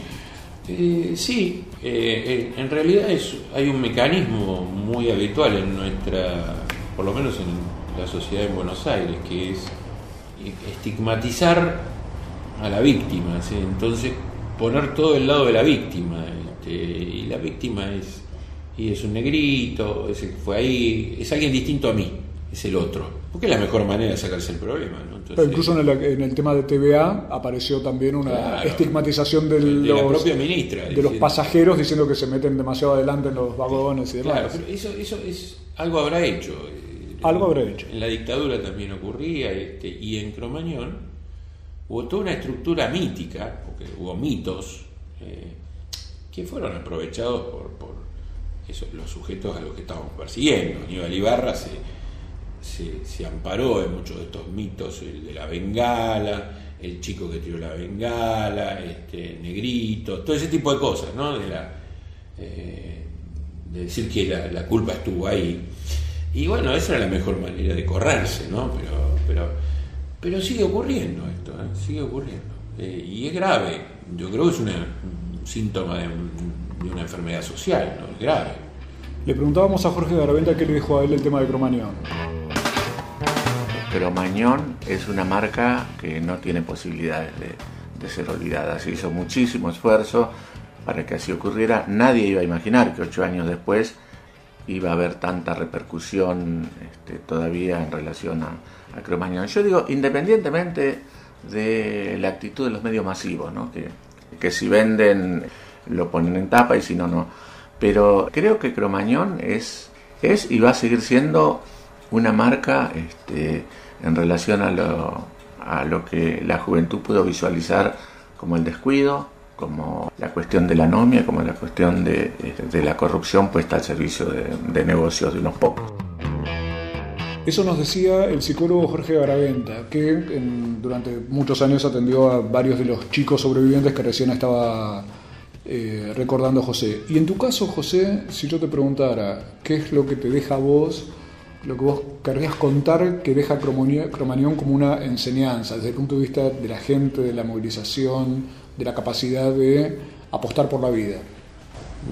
Eh, sí, eh, en realidad es, hay un mecanismo muy habitual en nuestra, por lo menos en la sociedad en Buenos Aires, que es estigmatizar a la víctima, entonces poner todo el lado de la víctima, este, y la víctima es, y es un negrito, es fue ahí, es alguien distinto a mí, es el otro, porque es la mejor manera de sacarse el problema. ¿no? Entonces, Pero incluso en el, en el tema de TVA apareció también una Claro. estigmatización de, De la los, propia ministra, de los pasajeros diciendo que se meten demasiado adelante en los vagones y demás. Claro, pero eso, eso es algo habrá hecho. eh, Algo habrá hecho. En la dictadura también ocurría, este, y en Cromañón hubo toda una estructura mítica, porque hubo mitos, eh, que fueron aprovechados por, por eso, los sujetos a los que estábamos persiguiendo. Aníbal Ibarra se, se, se amparó en muchos de estos mitos, el de la bengala, el chico que tiró la bengala, este, el negrito, todo ese tipo de cosas, ¿no? De, la, eh, de decir que la, culpa estuvo ahí. Y bueno, esa era la mejor manera de correrse, ¿no? Pero, pero, pero sigue ocurriendo esto, ¿eh? sigue ocurriendo. Eh, y es grave, yo creo que es un síntoma de, de una enfermedad social, ¿no? Es grave. Le preguntábamos a Jorge Garaventa qué le dijo a él el tema de Cromañón. Cromañón es una marca que no tiene posibilidades de, ser olvidada. Se hizo muchísimo esfuerzo para que así ocurriera. Nadie iba a imaginar que ocho años después iba a haber tanta repercusión este, todavía en relación a, a Cromañón. Yo digo, independientemente de la actitud de los medios masivos, ¿no? que, que si venden lo ponen en tapa y si no, no. Pero creo que Cromañón es, es y va a seguir siendo una marca este, en relación a lo, a lo que la juventud pudo visualizar como el descuido, como la cuestión de la anomia, como la cuestión de, de la corrupción puesta al servicio de, de negocios de unos pocos. Eso nos decía el psicólogo Jorge Garaventa, que en- durante muchos años atendió a varios de los chicos sobrevivientes que recién estaba eh, recordando José. Y en tu caso, José, si yo te preguntara, ¿qué es lo que te deja a vos, lo que vos querrías contar que deja Cromañón como una enseñanza, desde el punto de vista de la gente, de la movilización, de la capacidad de apostar por la vida?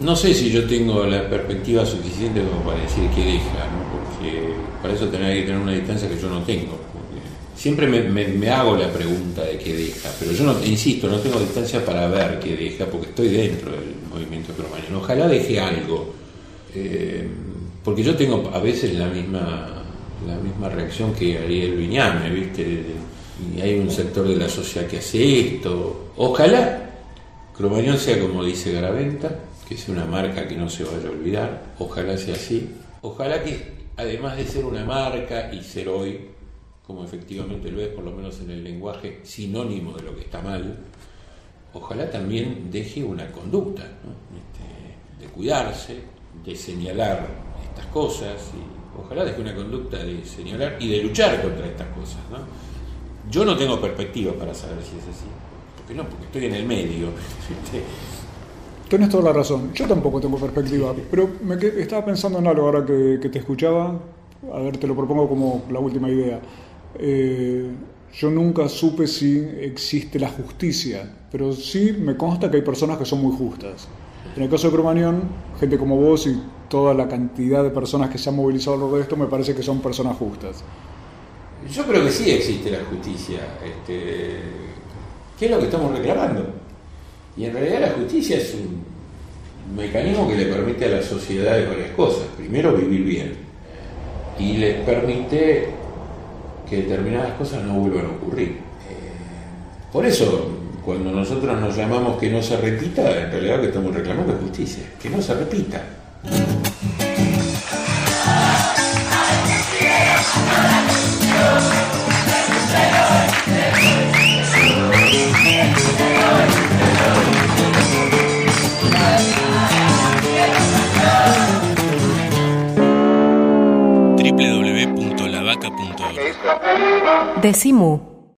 No sé si yo tengo la perspectiva suficiente como para decir qué deja, ¿no? porque para eso tendría que tener una distancia que yo no tengo. Siempre me hago la pregunta de qué deja, pero yo no, insisto, no tengo distancia para ver qué deja, porque estoy dentro del movimiento cromañón. Ojalá deje algo, eh, porque yo tengo a veces la misma, la misma reacción que Ariel Viñame, ¿viste? Y hay un sector de la sociedad que hace esto. Ojalá Cromañón sea como dice Garaventa, que sea una marca que no se vaya a olvidar. Ojalá sea así. Ojalá que, además de ser una marca y ser hoy, como efectivamente lo es, por lo menos en el lenguaje sinónimo de lo que está mal, ojalá también deje una conducta. Este, de cuidarse, de señalar estas cosas, y ojalá deje una conducta de señalar y de luchar contra estas cosas. ¿no? Yo no tengo perspectiva para saber si es así, porque no, porque estoy en el medio. Tienes toda la razón. Yo tampoco tengo perspectiva, pero me estaba pensando en algo ahora que, que te escuchaba. A ver, te lo propongo como la última idea. Eh, yo nunca supe si existe la justicia, pero sí me consta que hay personas que son muy justas. En el caso de Cromañón, gente como vos y toda la cantidad de personas que se han movilizado a lo de esto me parece que son personas justas. Yo creo que sí existe la justicia. Este, ¿Qué es lo que estamos reclamando? Y en realidad la justicia es un mecanismo que le permite a las sociedades varias cosas. Primero, vivir bien. Y les permite que determinadas cosas no vuelvan a ocurrir. Eh, Por eso, cuando nosotros nos llamamos que no se repita, en realidad lo que estamos reclamando es justicia. Que no se repita. www.lavaca.org Decimu.